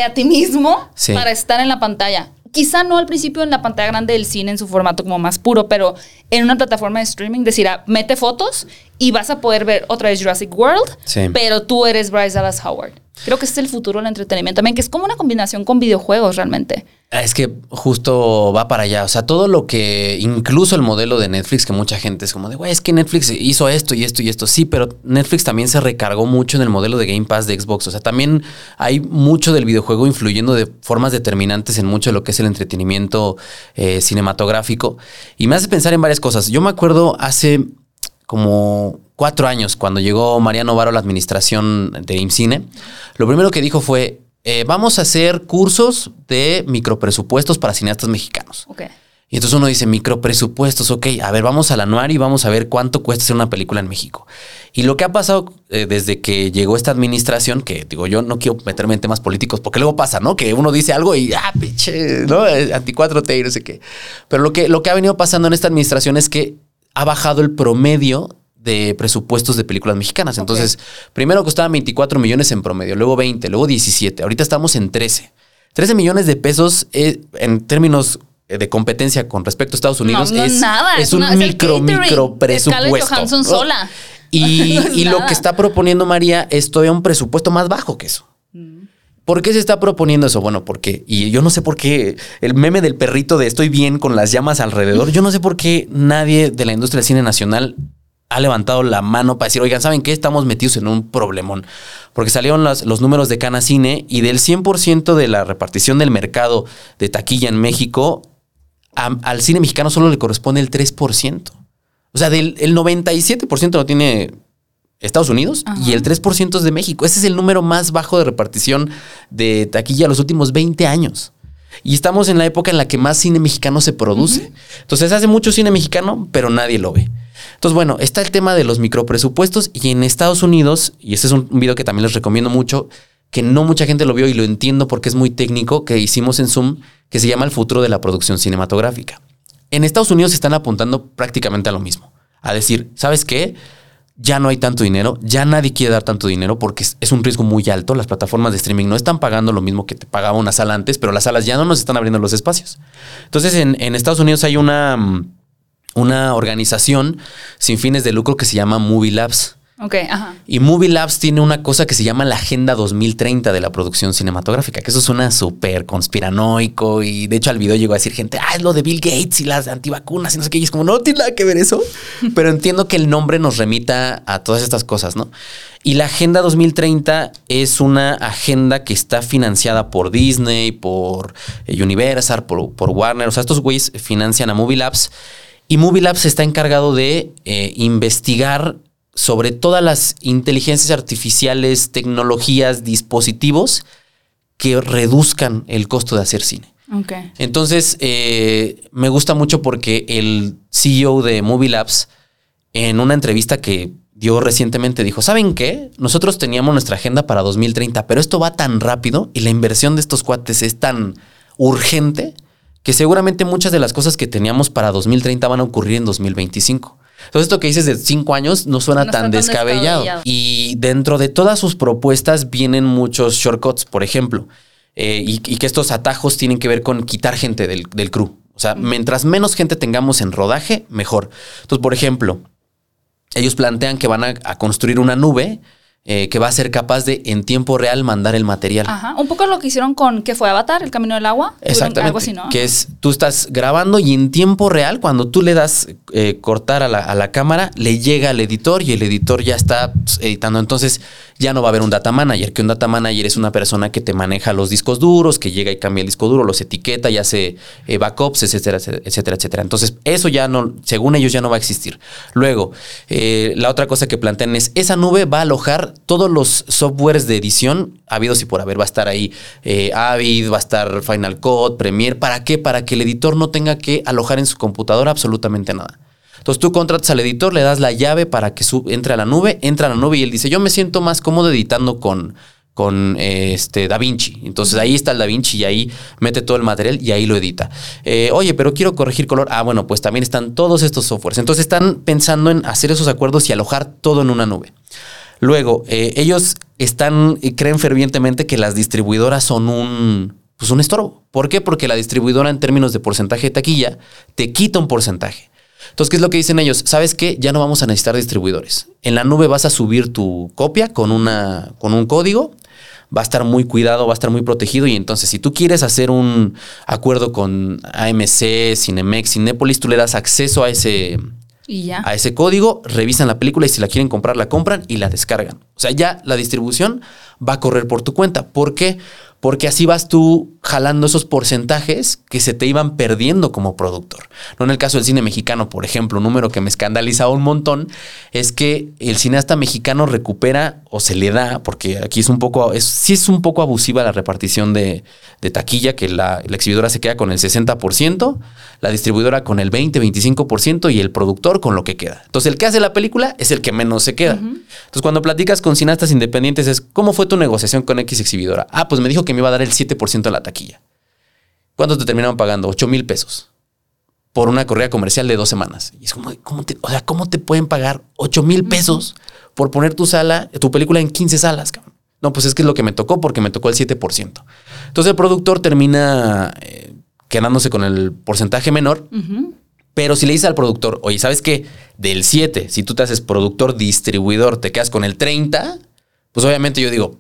a ti mismo
Sí.
para estar en la pantalla. Quizá no al principio en la pantalla grande del cine en su formato como más puro, pero en una plataforma de streaming decir, ah, mete fotos y vas a poder ver otra vez Jurassic World,
Sí.
pero tú eres Bryce Dallas Howard. Creo que es el futuro del entretenimiento también, que es como una combinación con videojuegos realmente.
Ah, Es que justo va para allá. O sea, todo lo que, incluso el modelo de Netflix, que mucha gente es como de, güey, es que Netflix hizo esto y esto y esto. Sí, pero Netflix también se recargó mucho en el modelo de Game Pass de Xbox. O sea, también hay mucho del videojuego influyendo de formas determinantes en mucho de lo que es el entretenimiento eh, cinematográfico. Y me hace pensar en varias cosas. Yo me acuerdo hace como cuatro años, cuando llegó Mariano Varo a la administración de IMCINE, lo primero que dijo fue, eh, vamos a hacer cursos de micropresupuestos para cineastas mexicanos. Y entonces uno dice, micropresupuestos, ok, a ver, vamos al anuario y vamos a ver cuánto cuesta hacer una película en México. Y lo que ha pasado eh, desde que llegó esta administración, que digo, yo no quiero meterme en temas políticos, porque luego pasa, ¿no? Que uno dice algo y, ah, pinche, ¿no? Anti 4T y no sé qué. Pero lo que, lo que ha venido pasando en esta administración es que ha bajado el promedio de presupuestos de películas mexicanas. Entonces, primero costaban 24 millones en promedio, luego 20, luego 17. Ahorita estamos en 13. 13 millones de pesos eh, en términos eh, de competencia con respecto a Estados Unidos
No, no,
es,
nada,
es
es
un
es
micro, micro presupuesto.
Johansson
¿no?
sola.
Y, lo que está proponiendo María es todavía un presupuesto más bajo que eso. ¿Por qué se está proponiendo eso? Bueno, porque, y yo no sé por qué el meme del perrito de estoy bien con las llamas alrededor, yo no sé por qué nadie de la industria del cine nacional ha levantado la mano para decir, oigan, ¿saben qué? Estamos metidos en un problemón. Porque salieron los números de Cana Cine y del 100% de la repartición del mercado de taquilla en México, al cine mexicano solo le corresponde el 3%. O sea, del el 97% lo tiene Estados Unidos y el 3% es de México. Ese es el número más bajo de repartición de taquilla los últimos 20 años. Y estamos en la época en la que más cine mexicano se produce. Entonces hace mucho cine mexicano, pero nadie lo ve. Entonces, bueno, está el tema de los micropresupuestos y en Estados Unidos, y este es un video que también les recomiendo mucho, que no mucha gente lo vio y lo entiendo porque es muy técnico, que hicimos en Zoom, que se llama El futuro de la producción cinematográfica. En Estados Unidos están apuntando prácticamente a lo mismo. A decir, ¿sabes qué? Ya no hay tanto dinero, ya nadie quiere dar tanto dinero porque es, un riesgo muy alto. Las plataformas de streaming no están pagando lo mismo que te pagaba una sala antes, pero las salas ya no nos están abriendo los espacios. Entonces, en, en Estados Unidos hay una, mm, una organización sin fines de lucro que se llama Movie Labs.
Ok, ajá.
Y Movie Labs tiene una cosa que se llama la Agenda 2030 de la producción cinematográfica, que eso suena súper conspiranoico y de hecho al video llegó a decir gente, ah, es lo de Bill Gates y las antivacunas y no sé qué, y es como, no tiene nada que ver eso, pero entiendo que el nombre nos remita a todas estas cosas, ¿no? Y la Agenda 2030 es una agenda que está financiada por Disney, por eh, Universal, por, por Warner, o sea, estos güeyes financian a Movie Labs y Movie Labs está encargado de eh, investigar sobre todas las inteligencias artificiales, tecnologías, dispositivos que reduzcan el costo de hacer cine. Entonces, eh, me gusta mucho porque el CEO de Movie Labs, en una entrevista que dio recientemente, dijo, ¿saben qué? Nosotros teníamos nuestra agenda para 2030, pero esto va tan rápido y la inversión de estos cuates es tan urgente que seguramente muchas de las cosas que teníamos para 2030 van a ocurrir en 2025. Entonces, esto que dices de cinco años no suena
No
tan, descabellado.
descabellado.
Y dentro de todas sus propuestas vienen muchos shortcuts, por ejemplo, eh, y, y que estos atajos tienen que ver con quitar gente del, del crew. O sea, mientras menos gente tengamos en rodaje, mejor. Entonces, por ejemplo, ellos plantean que van a, a construir una nube eh, que va a ser capaz de en tiempo real mandar el material.
Ajá. Un poco lo que hicieron con que fue Avatar, el camino del agua.
Exactamente.
Algo así, ¿no?
Que es, tú estás grabando y en tiempo real, cuando tú le das eh, cortar a la, a la cámara, le llega al editor y el editor ya está pues, editando. Entonces ya no va a haber un data manager, que un data manager es una persona que te maneja los discos duros, que llega y cambia el disco duro, los etiqueta y hace eh, backups, etcétera, etcétera, etcétera. Entonces eso ya no, según ellos ya no va a existir. Luego, eh, la otra cosa que plantean es, esa nube va a alojar todos los softwares de edición habidos y por haber. Va a estar ahí eh, Avid, va a estar Final Cut, Premiere. ¿Para qué? Para que el editor no tenga que alojar en su computadora absolutamente nada. Entonces tú contratas al editor, le das la llave para que entre a la nube, entra a la nube y él dice, yo me siento más cómodo editando con, con eh, este DaVinci. Entonces ahí está el DaVinci y ahí mete todo el material y ahí lo edita. Eh, Oye, pero quiero corregir color. Ah, bueno, pues también están todos estos softwares. Entonces están pensando en hacer esos acuerdos y alojar todo en una nube. Luego, eh, ellos están y creen fervientemente que las distribuidoras son un, pues un estorbo. ¿Por qué? Porque la distribuidora en términos de porcentaje de taquilla te quita un porcentaje. Entonces, ¿qué es lo que dicen ellos? ¿Sabes qué? Ya no vamos a necesitar distribuidores. En la nube vas a subir tu copia con, una, con un código. Va a estar muy cuidado, va a estar muy protegido. Y entonces, si tú quieres hacer un acuerdo con AMC, Cinemex, Cinépolis, tú le das acceso a ese,
Y ya.
a ese código, revisan la película y si la quieren comprar, la compran y la descargan. O sea, ya la distribución va a correr por tu cuenta. ¿Por qué? Porque así vas tú jalando esos porcentajes que se te iban perdiendo como productor. No en el caso del cine mexicano, por ejemplo, un número que me escandaliza un montón es que el cineasta mexicano recupera o se le da, porque aquí es un poco, es, sí es un poco abusiva la repartición de, de taquilla, que la, la exhibidora se queda con el 60%, la distribuidora con el 20-25% y el productor con lo que queda. Entonces el que hace la película es el que menos se queda. Entonces cuando platicas con cineastas independientes es, ¿cómo fue tu negociación con X exhibidora? Ah, pues me dijo que me iba a dar el 7% de la taquilla. ¿Cuánto te terminaron pagando? 8 mil pesos por una corrida comercial de dos semanas. Y es como, ¿cómo te, o sea, ¿cómo te pueden pagar 8 mil pesos por poner tu sala, tu película en 15 salas? cabrón? No, pues es que es lo que me tocó porque me tocó el 7%. Entonces el productor termina eh, quedándose con el porcentaje menor. Pero si le dices al productor, oye, ¿sabes qué? Del 7, si tú te haces productor, distribuidor, te quedas con el 30, pues obviamente yo digo,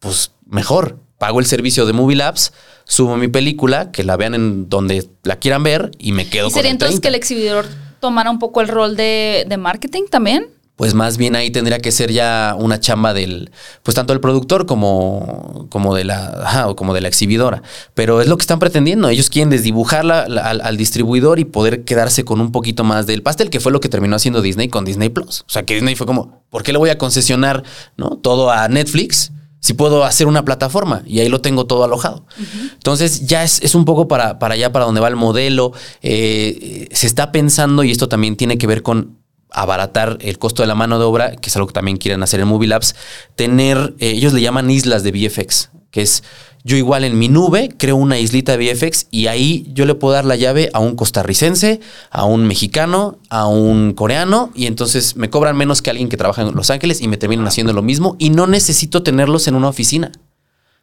pues mejor. Pago el servicio de Movie Labs, subo mi película, que la vean en donde la quieran ver y me quedo
¿Y
con
sería
el
entonces
30.
que el exhibidor tomara un poco el rol de, de marketing también?
Pues más bien ahí tendría que ser ya una chamba del, pues tanto del productor como, como de la, ajá, o como de la exhibidora. Pero es lo que están pretendiendo. Ellos quieren desdibujarla la- al, al distribuidor y poder quedarse con un poquito más del pastel, que fue lo que terminó haciendo Disney con Disney Plus. O sea, que Disney fue como, ¿por qué le voy a concesionar no todo a Netflix? Si puedo hacer una plataforma y ahí lo tengo todo alojado. Entonces ya es, es un poco para, para allá, para donde va el modelo. Eh, se está pensando, y esto también tiene que ver con abaratar el costo de la mano de obra, que es algo que también quieren hacer en Movie Labs, tener, eh, ellos le llaman islas de VFX, que es yo igual en mi nube creo una islita de VFX y ahí yo le puedo dar la llave a un costarricense, a un mexicano, a un coreano y entonces me cobran menos que alguien que trabaja en Los Ángeles y me terminan haciendo lo mismo y no necesito tenerlos en una oficina.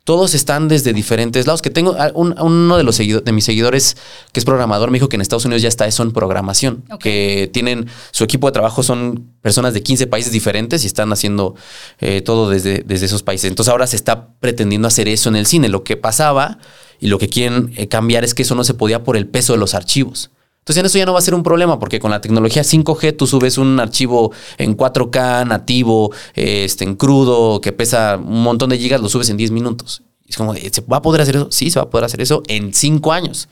Todos están desde diferentes lados. Que tengo a un- a uno de los de mis seguidores que es programador me dijo que en Estados Unidos ya está eso en programación. Que tienen su equipo de trabajo son personas de 15 países diferentes y están haciendo eh, todo desde, desde esos países. Entonces ahora se está pretendiendo hacer eso en el cine. Lo que pasaba y lo que quieren eh, cambiar es que eso no se podía por el peso de los archivos. Entonces en eso ya no va a ser un problema porque con la tecnología 5G tú subes un archivo en 4K nativo, este, en crudo, que pesa un montón de gigas, lo subes en 10 minutos. Es como, ¿se va a poder hacer eso? Sí, se va a poder hacer eso en 5 años.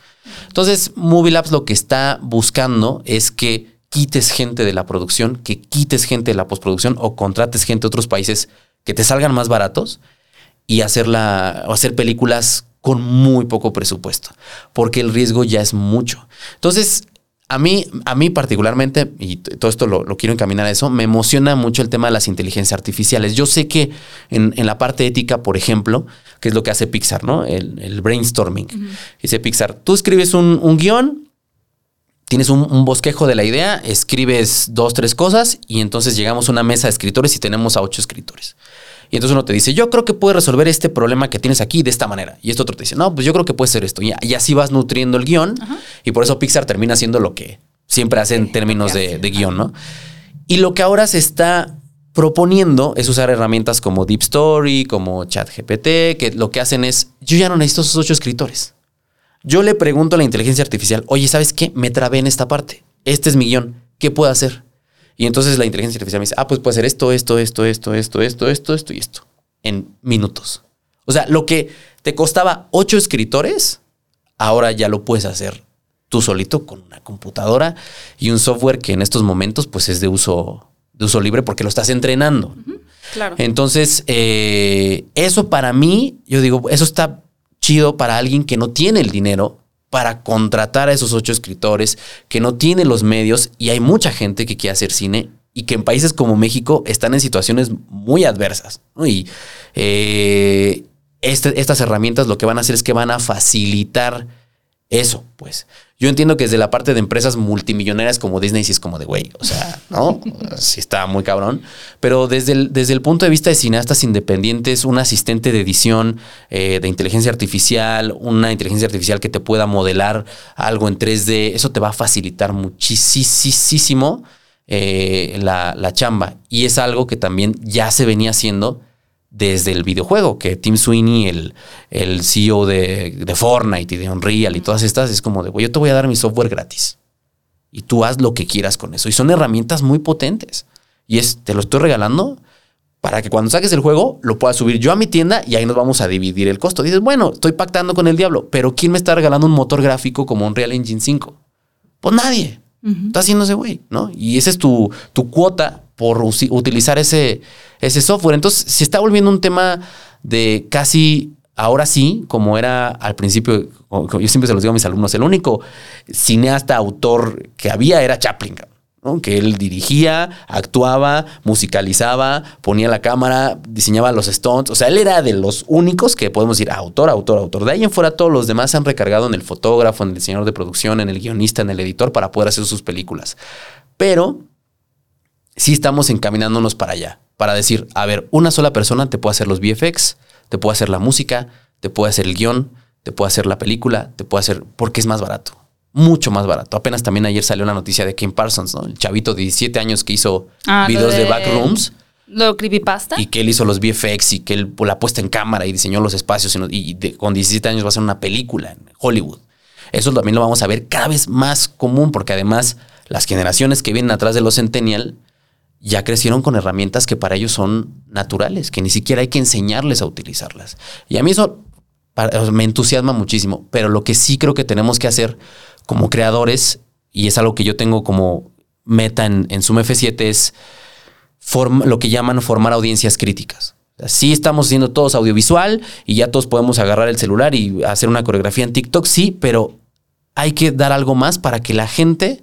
Entonces Movie Labs lo que está buscando es que quites gente de la producción, que quites gente de la postproducción o contrates gente de otros países que te salgan más baratos y hacerla o hacer películas con muy poco presupuesto, porque el riesgo ya es mucho. Entonces, A mí, a mí particularmente, y todo esto lo, lo quiero encaminar a eso, me emociona mucho el tema de las inteligencias artificiales. Yo sé que en, en la parte ética, por ejemplo, que es lo que hace Pixar, ¿no? El, el brainstorming. Dice Pixar, tú escribes un, un guion, tienes un, un bosquejo de la idea, escribes dos, tres cosas y entonces llegamos a una mesa de escritores y tenemos a ocho escritores. Y entonces uno te dice, yo creo que puede resolver este problema que tienes aquí de esta manera. Y este otro te dice, no, pues yo creo que puede ser esto. Y, y así vas nutriendo el guion. Y por eso Pixar termina siendo lo que siempre hace en términos de, de guion, ¿no? Y lo que ahora se está proponiendo es usar herramientas como Deep Story, como ChatGPT, que lo que hacen es, yo ya no necesito esos ocho escritores. Yo le pregunto a la inteligencia artificial, oye, ¿sabes qué? Me trabé en esta parte. Este es mi guion. ¿Qué puedo hacer? Y entonces la inteligencia artificial me dice, ah, pues puede hacer esto, esto, esto, esto, esto, esto, esto, esto y esto. En minutos. O sea, lo que te costaba ocho escritores, ahora ya lo puedes hacer tú solito con una computadora y un software que en estos momentos pues es de uso, de uso libre porque lo estás entrenando.
Claro.
Entonces, eh, eso para mí, yo digo, eso está chido para alguien que no tiene el dinero para contratar a esos ocho escritores, que no tiene los medios y hay mucha gente que quiere hacer cine y que en países como México están en situaciones muy adversas. Y eh, este- estas herramientas lo que van a hacer es que van a facilitar eso, pues. Yo entiendo que desde la parte de empresas multimillonarias como Disney sí es como de güey, o sea, ¿no? sí está muy cabrón. Pero desde el, desde el punto de vista de cineastas independientes, un asistente de edición, eh, de inteligencia artificial, una inteligencia artificial que te pueda modelar algo en 3D, eso te va a facilitar muchísimo eh, la, la chamba. Y es algo que también ya se venía haciendo desde el videojuego, que Tim Sweeney, el, el CEO de, de Fortnite y de Unreal y todas estas, es como de, güey, yo te voy a dar mi software gratis. Y tú haz lo que quieras con eso. Y son herramientas muy potentes. Y es, te lo estoy regalando para que cuando saques el juego lo puedas subir yo a mi tienda y ahí nos vamos a dividir el costo. Dices, bueno, estoy pactando con el diablo, pero ¿quién me está regalando un motor gráfico como Unreal Engine 5? Pues nadie. Está haciéndose güey, ¿no? Y esa es tu, tu cuota por utilizar ese, ese software. Entonces se está volviendo un tema de casi, ahora sí, como era al principio, yo siempre se los digo a mis alumnos, el único cineasta, autor que había era Chaplin. Que él dirigía, actuaba, musicalizaba, ponía la cámara, diseñaba los stunts. O sea, él era de los únicos que podemos decir autor, autor, autor. De ahí en fuera todos los demás se han recargado en el fotógrafo, en el diseñador de producción, en el guionista, en el editor para poder hacer sus películas. Pero sí estamos encaminándonos para allá, para decir, a ver, una sola persona te puede hacer los VFX, te puede hacer la música, te puede hacer el guion, te puede hacer la película, te puede hacer, porque es más barato, mucho más barato. Apenas también ayer salió la noticia de Kim Parsons, ¿no? El chavito de 17 años que hizo
Ah,
videos de,
de-
backrooms
Lo creepypasta.
y que él hizo los VFX y que él pues, la puesta en cámara y diseñó los espacios y, no- y de- con 17 años va a ser una película en Hollywood. Eso también lo vamos a ver cada vez más común porque además las generaciones que vienen atrás de los Centennial ya crecieron con herramientas que para ellos son naturales, que ni siquiera hay que enseñarles a utilizarlas. Y a mí eso me entusiasma muchísimo, pero lo que sí creo que tenemos que hacer como creadores, y es algo que yo tengo como meta en, en Zoom F7, es form- lo que llaman formar audiencias críticas. Sí estamos haciendo todos audiovisual y ya todos podemos agarrar el celular y hacer una coreografía en TikTok, sí, pero hay que dar algo más para que la gente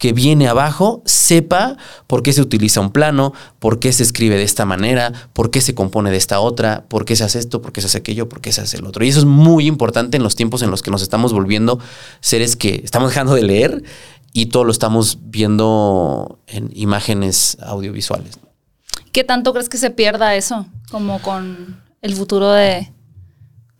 que viene abajo sepa por qué se utiliza un plano, por qué se escribe de esta manera, por qué se compone de esta otra, por qué se hace esto, por qué se hace aquello, por qué se hace el otro. Y eso es muy importante en los tiempos en los que nos estamos volviendo seres que estamos dejando de leer y todo lo estamos viendo en imágenes audiovisuales.
¿Qué tanto crees que se pierda eso? Como con el futuro de,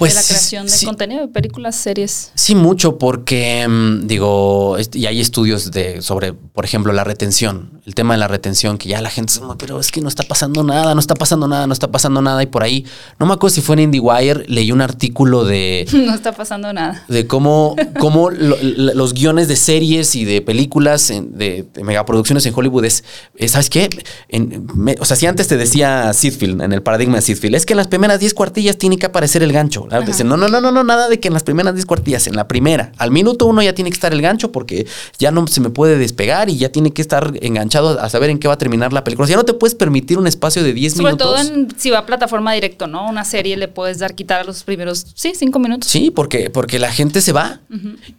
Pues
de la
sí,
creación de
sí.
contenido, de películas, series.
Sí, mucho, porque mm, digo, y hay estudios de sobre, por ejemplo, la retención, el tema de la retención, que ya la gente se pero es que no está pasando nada, no está pasando nada, no está pasando nada. Y por ahí, no me acuerdo si fue en IndieWire, leí un artículo de,
No está pasando nada.
de cómo, cómo lo- los guiones de series y de películas, en- de, de megaproducciones en Hollywood es, es, ¿sabes qué? En- me- o sea, si antes te decía Sidfield, en el paradigma de Sidfield, es que en las primeras 10 cuartillas tiene que aparecer el gancho. No, no, no, no, no, nada de que en las primeras 10 cuartillas, en la primera, al minuto uno ya tiene que estar el gancho porque ya no se me puede despegar y ya tiene que estar enganchado a saber en qué va a terminar la película. O sea, ya no te puedes permitir un espacio de 10
Sobre
minutos.
todo en, si va a plataforma directo, ¿no? Una serie le puedes dar quitar a los primeros, sí, cinco minutos.
Sí, porque, porque la gente se va.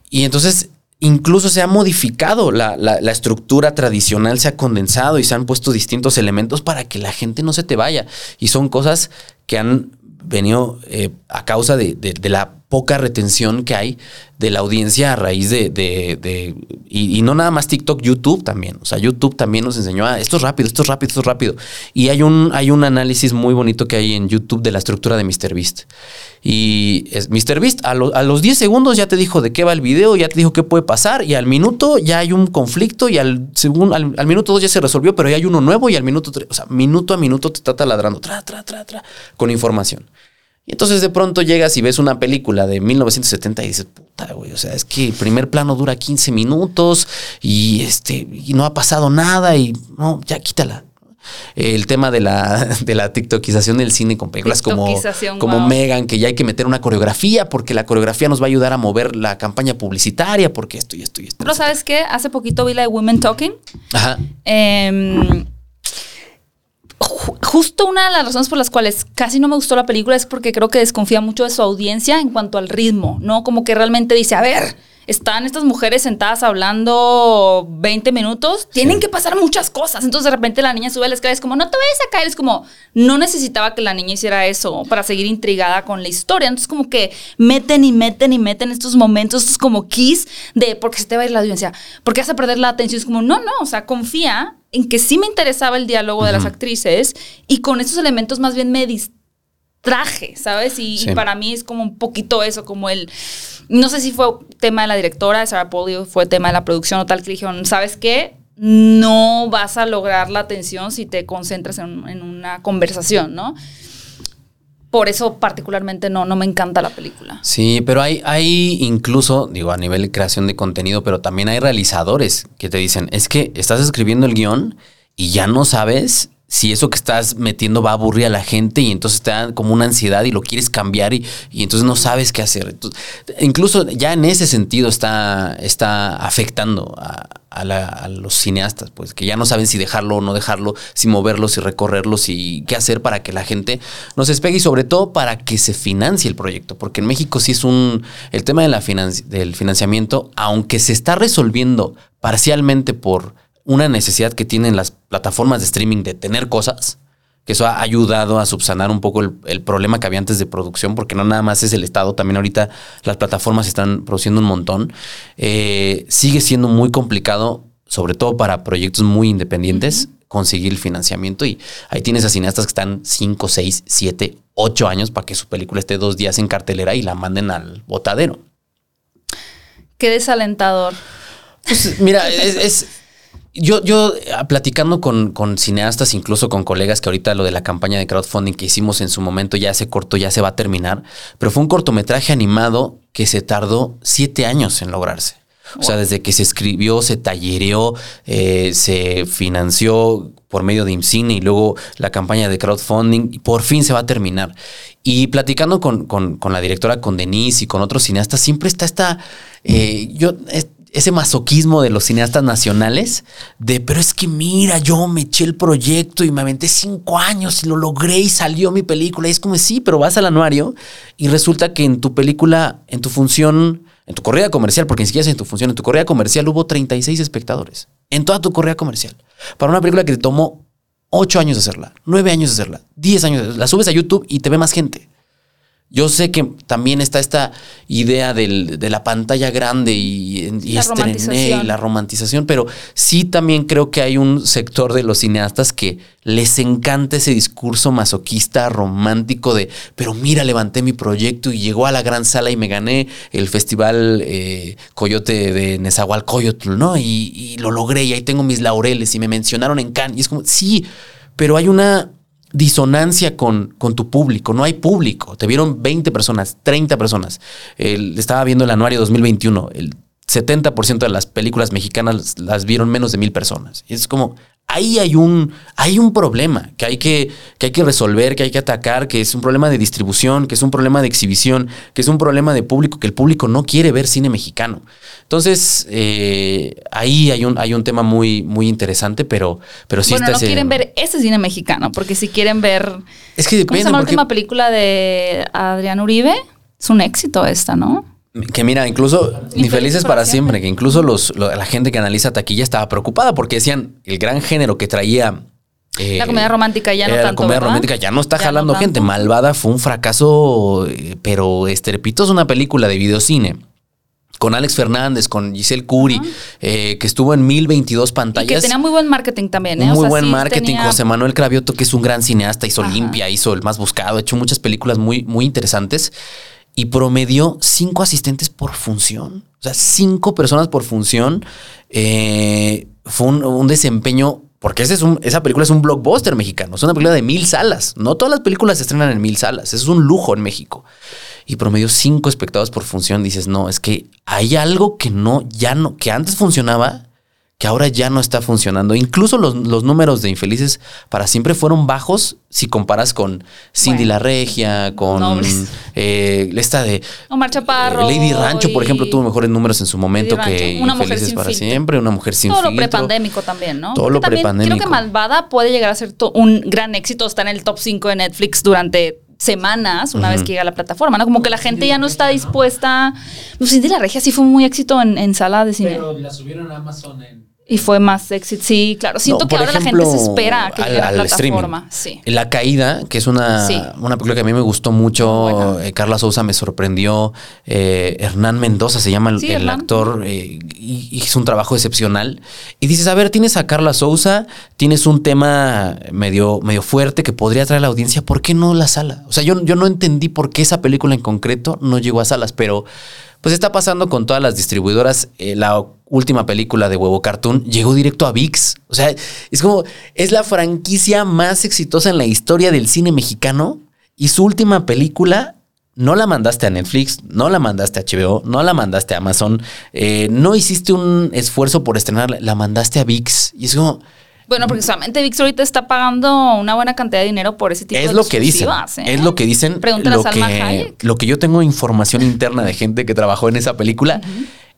Y entonces incluso se ha modificado la, la, la, estructura tradicional, se ha condensado y se han puesto distintos elementos para que la gente no se te vaya. Y son cosas que han venido eh, a causa de, de, de, la poca retención que hay de la audiencia a raíz de, de y, no nada más TikTok, YouTube también. O sea, YouTube también nos enseñó a esto es rápido, esto es rápido, esto es rápido. Y hay un, hay un análisis muy bonito que hay en YouTube de la estructura de MrBeast. Y es MrBeast a, a los 10 segundos ya te dijo de qué va el video, ya te dijo qué puede pasar y al minuto ya hay un conflicto y al, segundo, al, minuto 2 ya se resolvió, pero ya hay uno nuevo y al minuto 3, o sea, minuto a minuto te está taladrando, tra, tra, tra, tra, con información. Y entonces de pronto llegas y ves una película de 1970 y dices, puta, güey, o sea, es que el primer plano dura 15 minutos y, este, y no ha pasado nada y no, ya quítala. El tema de la, de la tiktokización del cine con películas como, como wow. Megan, que ya hay que meter una coreografía porque la coreografía nos va a ayudar a mover la campaña publicitaria porque esto y esto y esto.
Pero ¿sabes qué? Hace poquito vi la de Women Talking. Ajá. Eh, justo una de las razones por las cuales casi no me gustó la película es porque creo que desconfía mucho de su audiencia en cuanto al ritmo, ¿no? Como que realmente dice, a ver, están estas mujeres sentadas hablando 20 minutos, tienen sí. que pasar muchas cosas. Entonces de repente la niña sube a la escalera, es como, no te vayas a caer, es como, no necesitaba que la niña hiciera eso para seguir intrigada con la historia. Entonces como que meten y meten y meten estos momentos, estos como keys de, porque se te va a ir la audiencia, porque vas a perder la atención. Es como, no, no, o sea, confía en que sí me interesaba el diálogo uh -huh. de las actrices y con estos elementos más bien me distraje, ¿sabes? Y, sí. y, para mí es como un poquito eso, como el, no sé si fue tema de la directora, Sarah Polio, fue tema de la producción o tal, que dijeron, ¿sabes qué? No vas a lograr la atención si te concentras en, en una conversación, ¿no? por eso particularmente no, no me encanta la película.
Sí, pero hay, hay incluso, digo, a nivel de creación de contenido, pero también hay realizadores que te dicen, es que estás escribiendo el guion y ya no sabes si eso que estás metiendo va a aburrir a la gente y entonces te da como una ansiedad y lo quieres cambiar y, y entonces no sabes qué hacer. Incluso ya en ese sentido está, está afectando a, a, los cineastas, pues que ya no saben si dejarlo o no dejarlo, si moverlo, si recorrerlo, si qué hacer para que la gente no se despegue y sobre todo para que se financie el proyecto, porque en México sí es un, el tema de la financi del financiamiento, aunque se está resolviendo parcialmente por una necesidad que tienen las plataformas de streaming de tener cosas, que eso ha ayudado a subsanar un poco el, el, problema que había antes de producción, porque no nada más es el Estado, también ahorita las plataformas están produciendo un montón. Eh, sigue siendo muy complicado, sobre todo para proyectos muy independientes, uh -huh. conseguir el financiamiento. Y ahí tienes a cineastas que están 5, 6, 7, 8 años para que su película esté dos días en cartelera y la manden al botadero.
Qué desalentador.
Pues mira, es, es yo, yo ah, platicando con, con, cineastas, incluso con colegas, que ahorita lo de la campaña de crowdfunding que hicimos en su momento ya se cortó, ya se va a terminar, pero fue un cortometraje animado que se tardó siete años en lograrse. O sea, desde que se escribió, se tallereó, eh, se financió por medio de IMCINE y luego la campaña de crowdfunding, por fin se va a terminar. Y platicando con, con, con la directora, con Denise y con otros cineastas, siempre está esta... Eh, yo ese masoquismo de los cineastas nacionales de, pero es que mira, yo me eché el proyecto y me aventé cinco años y lo logré y salió mi película. Y es como, sí, pero vas al anuario y resulta que en tu película, en tu función, en tu corrida comercial, porque ni siquiera es en tu función, en tu corrida comercial hubo 36 espectadores. En toda tu corrida comercial. Para una película que te tomó ocho años de hacerla, nueve años de hacerla, diez años de hacerla. La subes a YouTube y te ve más gente. Yo sé que también está esta idea del, de la pantalla grande y, y,
la
estrené y la romantización, pero sí también creo que hay un sector de los cineastas que les encanta ese discurso masoquista, romántico de, pero mira, levanté mi proyecto y llegó a la gran sala y me gané el festival eh, Coyote de Nezahualcóyotl, ¿no? Y, y lo logré y ahí tengo mis laureles y me mencionaron en Cannes. Y es como, sí, pero hay una disonancia con, con, tu público. No hay público. Te vieron 20 personas, 30 personas. Estaba viendo el anuario 2021. El 70% de las películas mexicanas las vieron menos de mil personas. Y es como, ahí hay un, hay un problema que hay que, que hay que resolver, que hay que atacar, que es un problema de distribución, que es un problema de exhibición, que es un problema de público, que el público no quiere ver cine mexicano. Entonces, eh, ahí hay un, hay un tema muy, muy interesante, pero, pero sí
bueno,
está
no
ese,
quieren ver ese cine mexicano, porque si quieren ver.
Es que depende.
¿Cómo se llama la última película de Adrián Uribe? Es un éxito esta, ¿no?
Que mira, incluso ni felices
para
para siempre, que incluso los, lo- la gente que analiza taquilla estaba preocupada porque decían el gran género que traía. eh,
La comedia romántica ya no
era la
tanto,
comedia
¿verdad?
romántica ya no está
Ya
jalando gente. Malvada fue un fracaso, eh, pero estrepitoso. Una película de videocine con Alex Fernández, con Giselle Curi, eh, que estuvo en 1022
Y
pantallas.
que tenía muy buen marketing también, ¿eh? O
muy
sea,
buen
sí
marketing.
tenía-
José Manuel Cravioto, que es un gran cineasta, hizo
Ajá.
Limpia, hizo El Más Buscado, ha hecho muchas películas muy, muy interesantes y promedió cinco asistentes por función. O sea, cinco personas por función. Eh, fue un, desempeño. Porque esa película es un blockbuster mexicano. Es una película de mil salas. No todas las películas se estrenan en mil salas. Es un lujo en México. Y promedió cinco espectadores por función. Dices, no, es que hay algo que no, ya no, que antes funcionaba, que ahora ya no está funcionando. Incluso los, los números de Infelices para siempre fueron bajos si comparas con Cindy
Bueno.
la Regia, con eh, esta de
Omar Chaparro.
eh, Lady Rancho, por ejemplo, tuvo mejores números en su momento
Lady
que
Rancho. Una mujer
Infelices
sin
para
filtro.
siempre, una mujer sin
Todo lo prepandémico también, ¿no?
Todo
Porque
lo prepandémico.
Creo que Malvada puede llegar a ser un gran éxito, está en el top 5 de Netflix durante semanas, una vez que llega a la plataforma, ¿no? Como que la gente ya no está dispuesta. Pues Cindy la Regia sí fue muy éxito en, en sala de cine.
Pero la subieron a Amazon en.
Y fue más éxito. Sí, claro. Siento
No,
que ahora la gente se espera a que
al-
llegue a
al
la
streaming.
plataforma. Sí.
La Caída, que es una,
Sí.
una película que a mí me gustó mucho. Eh, Carla Souza me sorprendió. eh, Hernán Mendoza se llama el,
Sí,
el
Hernán.
actor eh, y, hizo un trabajo excepcional. Y dices, a ver, tienes a Carla Souza, tienes un tema medio, medio fuerte que podría atraer a la audiencia. ¿Por qué no la sala? O sea, yo, yo no entendí por qué esa película en concreto no llegó a salas, pero pues está pasando con todas las distribuidoras. La última película de Huevo Cartoon llegó directo a VIX. O sea, es como, es la franquicia más exitosa en la historia del cine mexicano y su última película no la mandaste a Netflix, no la mandaste a HBO, no la mandaste a Amazon, eh, no hiciste un esfuerzo por estrenarla, la mandaste a VIX. Y es como,
Bueno, porque solamente VIX ahorita está pagando una buena cantidad de dinero por ese tipo de
es lo que dicen.
¿eh?
Es lo que dicen.
Pregúntale
lo
a Salma
que,
Hayek.
lo que yo tengo información interna de gente que trabajó en esa película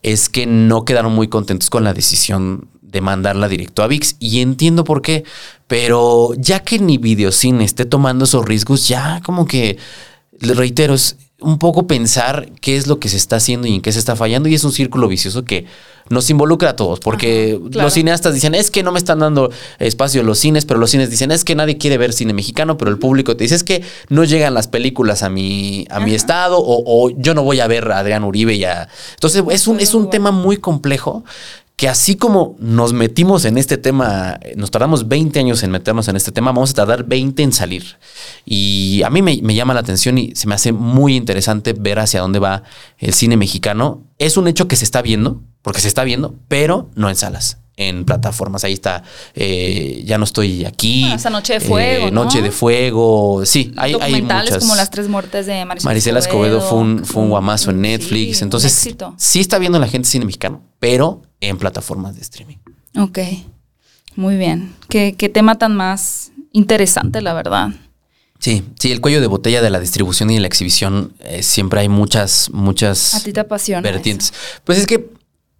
es que no quedaron muy contentos con la decisión de mandarla directo a VIX. Y entiendo por qué. Pero ya que ni Videocine esté tomando esos riesgos, ya como que, reitero, es un poco pensar qué es lo que se está haciendo y en qué se está fallando. Y es un círculo vicioso que nos involucra a todos. Porque
Ajá, claro.
los cineastas dicen, es que no me están dando espacio en los cines, pero los cines dicen, es que nadie quiere ver cine mexicano, pero el público te dice, es que no llegan las películas a mi, a mi estado o, o yo no voy a ver a Adrián Uribe ya. Entonces es un, es un tema muy complejo que así como nos metimos en este tema, eh, nos tardamos 20 años en meternos en este tema, vamos a tardar 20 en salir. Y a mí me, me llama la atención y se me hace muy interesante ver hacia dónde va el cine mexicano. Es un hecho que se está viendo, porque se está viendo, pero no en salas. En plataformas, ahí está. eh, ya no estoy aquí.
Bueno, esa Noche de Fuego, ¿no?
Noche de Fuego. Sí, hay, hay muchas.
como las tres muertes de Marisela,
Marisela Escobedo fue un, fue un guamazo en
Sí,
Netflix.
un
Entonces, sí está viendo la gente cine mexicano, pero en plataformas de streaming.
Ok, muy bien. ¿Qué, qué tema tan más interesante, la verdad.
Sí, sí, el cuello de botella de la distribución y la exhibición, eh, siempre hay muchas, muchas
A ti te apasiona.
vertientes. Pues es que,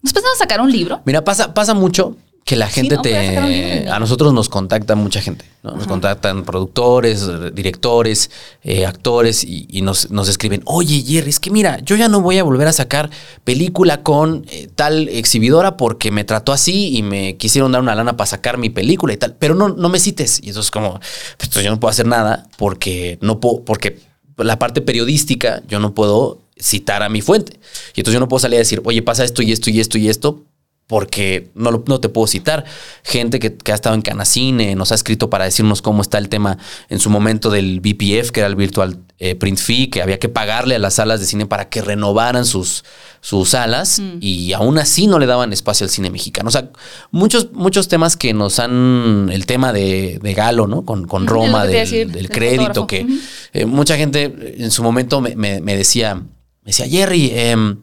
¿Nos pensamos sacar un libro?
mira, pasa, pasa mucho que la gente
no,
te. A nosotros nos contacta mucha gente. ¿no? Nos contactan productores, directores, eh, actores y, y nos, nos escriben: Oye, Jerry, es que mira, yo ya no voy a volver a sacar película con eh, tal exhibidora porque me trató así y me quisieron dar una lana para sacar mi película y tal, pero no, no me cites. Y eso es como: Pues yo no puedo hacer nada porque no puedo, porque la parte periodística yo no puedo citar a mi fuente. Y entonces yo no puedo salir a decir, oye, pasa esto y esto y esto y esto, porque no, lo- no te puedo citar. Gente que, que ha estado en Canacine nos ha escrito para decirnos cómo está el tema en su momento del BPF, que era el Virtual eh, Print Fee, que había que pagarle a las salas de cine para que renovaran sus, sus salas y aún así no le daban espacio al cine mexicano. O sea, muchos, muchos temas que nos han, el tema de, de Galo, ¿no? Con, con Roma, del,
decir,
del
del
crédito, que eh, mucha gente en su momento me, me- me decía, me decía, Jerry, em,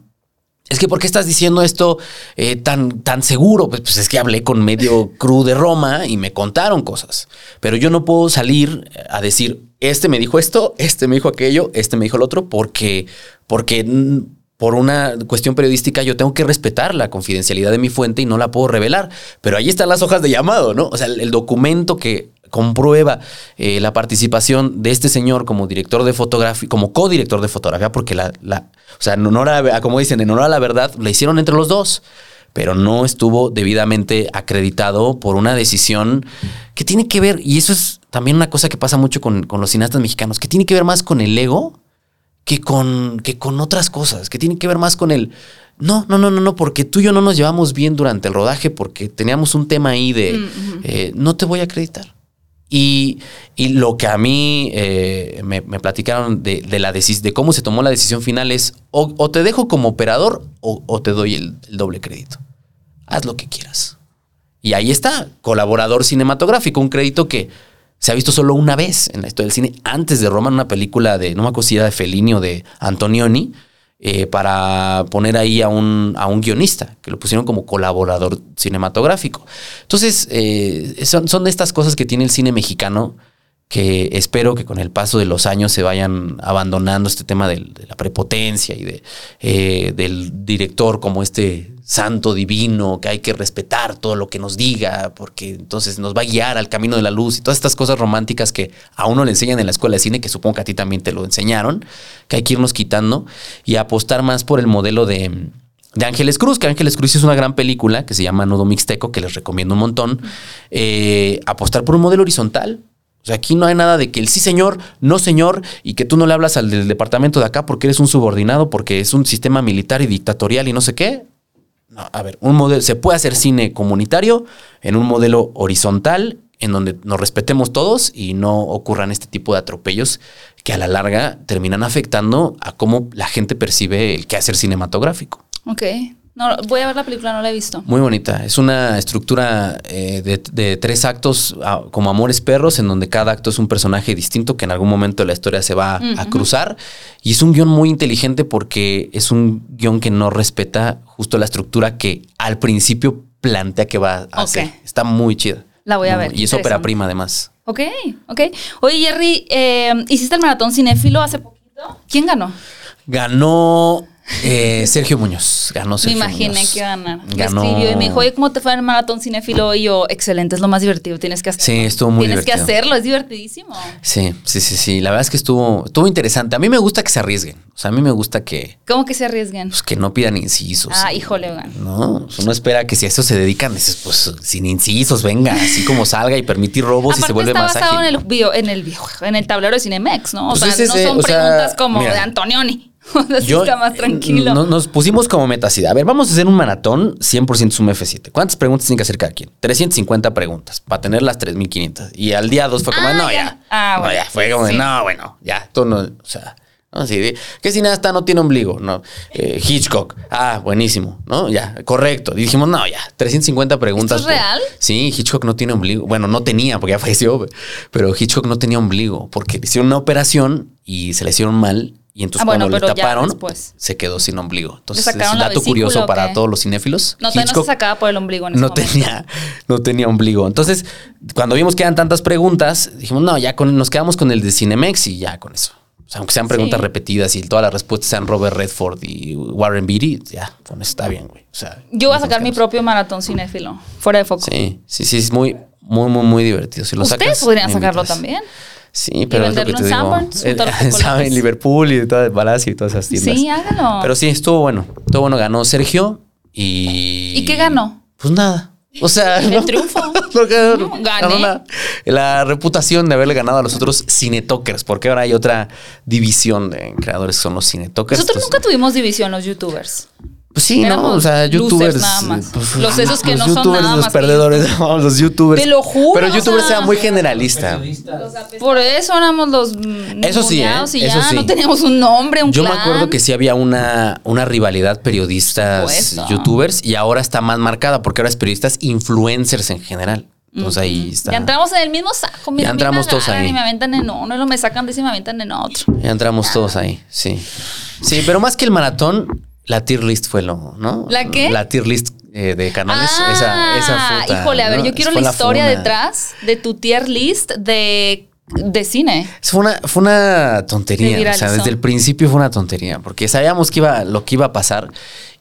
es que ¿por qué estás diciendo esto eh, tan, tan seguro? Pues, pues es que hablé con medio crew de Roma y me contaron cosas. Pero yo no puedo salir a decir, este me dijo esto, este me dijo aquello, este me dijo el otro, porque, porque mm, por una cuestión periodística yo tengo que respetar la confidencialidad de mi fuente y no la puedo revelar. Pero ahí están las hojas de llamado, ¿no? O sea, el documento que, comprueba eh, la participación de este señor como director de fotografía, como codirector de fotografía, porque la, la o sea, en honor a, como dicen, en honor a la verdad, la hicieron entre los dos pero no estuvo debidamente acreditado por una decisión que tiene que ver, y eso es también una cosa que pasa mucho con, con, los cineastas mexicanos, que tiene que ver más con el ego que con, que con otras cosas, que tiene que ver más con el... No, no, no, no, no, porque tú y yo no nos llevamos bien durante el rodaje porque teníamos un tema ahí de
Mm,
eh, no te voy a acreditar. Y, y lo que a mí eh, me, me platicaron de, de la de cómo se tomó la decisión final es o, te dejo como operador o, te doy el, el doble crédito. Haz lo que quieras. Y ahí está, colaborador cinematográfico, un crédito que se ha visto solo una vez en la historia del cine, antes de Roma, en una película de, no me acuerdo si era de Fellini o de Antonioni, eh, para poner ahí a un, a un guionista, que lo pusieron como colaborador cinematográfico. Entonces, eh, son, son de estas cosas que tiene el cine mexicano que espero que con el paso de los años se vayan abandonando este tema de, la prepotencia y de, eh, del director como este santo divino que hay que respetar todo lo que nos diga porque entonces nos va a guiar al camino de la luz y todas estas cosas románticas que a uno le enseñan en la escuela de cine, que supongo que a ti también te lo enseñaron, que hay que irnos quitando y apostar más por el modelo de, de Ángeles Cruz, que Ángeles Cruz es una gran película que se llama Nudo Mixteco, que les recomiendo un montón. Eh, apostar por un modelo horizontal. O sea, aquí no hay nada de que el sí señor, no señor, y que tú no le hablas al del departamento de acá porque eres un subordinado, porque es un sistema militar y dictatorial y no sé qué. No, a ver, un modelo, se puede hacer cine comunitario en un modelo horizontal en donde nos respetemos todos y no ocurran este tipo de atropellos que a la larga terminan afectando a cómo la gente percibe el quehacer cinematográfico.
Ok. No, voy a ver la película, no la he visto.
Muy bonita. Es una estructura eh, de, de tres actos ah, como Amores Perros, en donde cada acto es un personaje distinto que en algún momento de la historia se va a cruzar. Y es un guion muy inteligente porque es un guion que no respeta justo la estructura que al principio plantea que va a hacer.
Ok.
Está muy chida.
La voy a
Muy-
ver,
Y es ópera prima además.
Ok, ok. Oye, Jerry, eh, ¿hiciste el maratón cinéfilo hace poquito? ¿Quién ganó?
Ganó eh, Sergio Muñoz. Ganó
Me
Sergio
imaginé
Muñoz.
que ganar. Me
Ganó.
escribió y me dijo, oye, ¿cómo te fue en el maratón cinéfilo? Y yo, excelente, es lo más divertido, tienes que hacerlo.
Sí, estuvo muy
Tienes
divertido.
que hacerlo, es divertidísimo.
Sí, sí, sí, sí. La verdad es que estuvo, estuvo interesante. A mí me gusta que se arriesguen. O sea, a mí me gusta que,
¿Cómo que se arriesguen?
pues, que no pidan incisos.
Ah, híjole, oigan.
No, pues, uno espera que si a eso se dedican, dices, pues sin incisos, venga, así como salga y permitir robos y se vuelve
está
más
basado en
ágil.
el, video, en, el, en el tablero de Cinemex, ¿no? O
Pues
sea,
ese es,
no son
o sea,
preguntas como
mira,
de Antonioni. O sea, sí
Yo-
está más tranquilo.
no- nos pusimos como meta así. de, A ver, vamos a hacer un maratón 100% Zoom F7. ¿Cuántas preguntas tiene que hacer cada quien? 350 preguntas para tener las 3500. Y al día 2 fue como,
Ah,
no,
ya.
ya.
Ah,
no,
bueno,
ya. Fue como,
sí.
no, bueno, ya. Esto no, o sea. No, sí, de- ¿Qué cineasta no tiene ombligo? No. Eh, Hitchcock. Ah, buenísimo. ¿No? Ya, correcto. Y dijimos, no, ya. 350 preguntas.
¿Esto es real?
Sí, Hitchcock no tiene ombligo. Bueno, no tenía porque ya falleció, pero Hitchcock no tenía ombligo porque le hicieron una operación y se le hicieron mal. Y entonces
Ah, bueno,
cuando le
pero ya
taparon, se quedó sin ombligo. Entonces,
¿Le
es un dato curioso para todos los cinéfilos.
No, se sacaba por el ombligo en ese
no
momento.
tenía, no tenía ombligo. Entonces, cuando vimos que eran tantas preguntas, dijimos, no, ya con, nos quedamos con el de Cinemex y ya con eso. O sea, aunque sean preguntas
Sí.
repetidas y todas las respuestas sean Robert Redford y Warren Beatty, ya, con eso está bien, güey. O sea,
Yo voy a sacar mi propio maratón cinéfilo, fuera de foco.
Sí, sí, sí, es muy, muy, muy, muy divertido. Si lo
Ustedes
sacas,
podrían sacarlo
invitas.
también.
Sí, pero es lo que te
en. Sanborns,
en Liverpool y todas Palacio y todas esas tiendas.
Sí, hágalo.
Pero sí, estuvo bueno. Estuvo bueno. Ganó Sergio y.
¿Y qué ganó?
Pues nada. O sea,
El triunfo.
no ganó,
No,
ganó
gané.
nada. La reputación de haberle ganado a los otros cinetokers, porque ahora hay otra división de creadores que son los cinetokers.
Nosotros
Pues,
nunca tuvimos división los youtubers.
Pues sí, ¿no? O sea, youtubers.
nada más.
pues,
Los esos que
los
no son
youtubers,
nada
los
más que
perdedores, los youtubers.
Te lo juro,
Pero
o
youtubers
sea,
era muy generalista.
Por eso éramos los
Eso sí, ¿eh?
y
Eso sí.
no teníamos un nombre, un
Yo me acuerdo que sí había una, una rivalidad periodistas youtubers y ahora está más marcada porque ahora es periodistas influencers en general. Entonces ahí está.
Ya entramos en el mismo saco. Mira,
Ya entramos todos ahí.
Y me aventan en uno, y luego me sacan de ese y me aventan en otro.
Ya entramos todos ahí, sí. Sí, pero más que el maratón, la tier list fue lo, ¿no?
¿La qué?
La tier list eh, de canales.
Ah,
esa, esa fue otra,
híjole, a ver,
¿no?
yo quiero la historia detrás de tu tier list de, de cine.
Fue una, fue una tontería. O sea, desde el principio fue una tontería. Porque sabíamos que iba, lo que iba a pasar.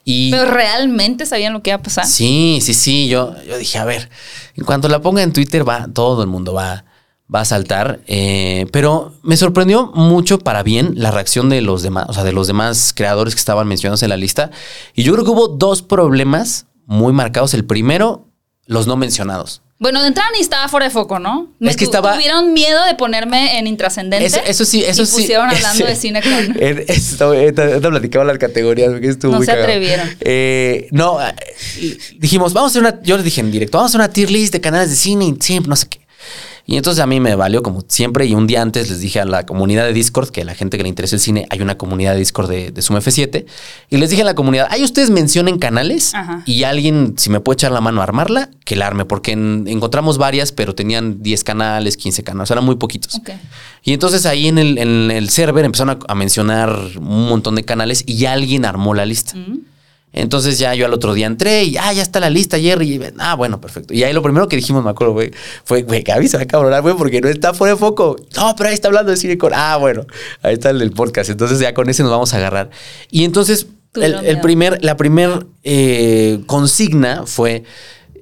Y
Pero realmente sabían lo que iba a pasar.
Sí, sí, sí. Yo, yo dije, a ver, en cuanto la ponga en Twitter, va, todo el mundo va, va a saltar. eh, pero me sorprendió mucho para bien la reacción de los demás, o sea, de los demás creadores que estaban mencionados en la lista. Y yo creo que hubo dos problemas muy marcados. El primero, los no mencionados.
Bueno, de entrada ni estaba fuera de foco, ¿no?
Es que estaba-
Tuvieron miedo de ponerme en intrascendente.
Eso, eso sí, eso
y
sí.
pusieron hablando de cine con...
Te platicaba las categorías, porque estuvo
No
muy
se
cagado.
atrevieron.
Eh, no, eh, dijimos, vamos a hacer una, yo les dije en directo, vamos a hacer una tier list de canales de cine y siempre, no sé qué. Y entonces a mí me valió como siempre y un día antes les dije a la comunidad de Discord, que a la gente que le interesa el cine, hay una comunidad de Discord de, de Zoom F7, y les dije a la comunidad, ahí ustedes mencionen canales
Ajá.
y alguien, si me puede echar la mano a armarla, que la arme, porque en- encontramos varias, pero tenían 10 canales, 15 canales, eran muy poquitos. Y entonces ahí en el, en el server empezaron a, a mencionar un montón de canales y alguien armó la lista.
Mm.
Entonces ya yo al otro día entré y ah, ya está la lista, Jerry. Y, ah, bueno, perfecto. Y ahí lo primero que dijimos, me acuerdo, güey, fue, güey, Gaby se va a cabronar, güey, porque no está fuera de foco. No, pero ahí está hablando de cine con. Ah, bueno, ahí está el, podcast. Entonces ya con ese nos vamos a agarrar. Y entonces el, primer, la primer eh, consigna fue: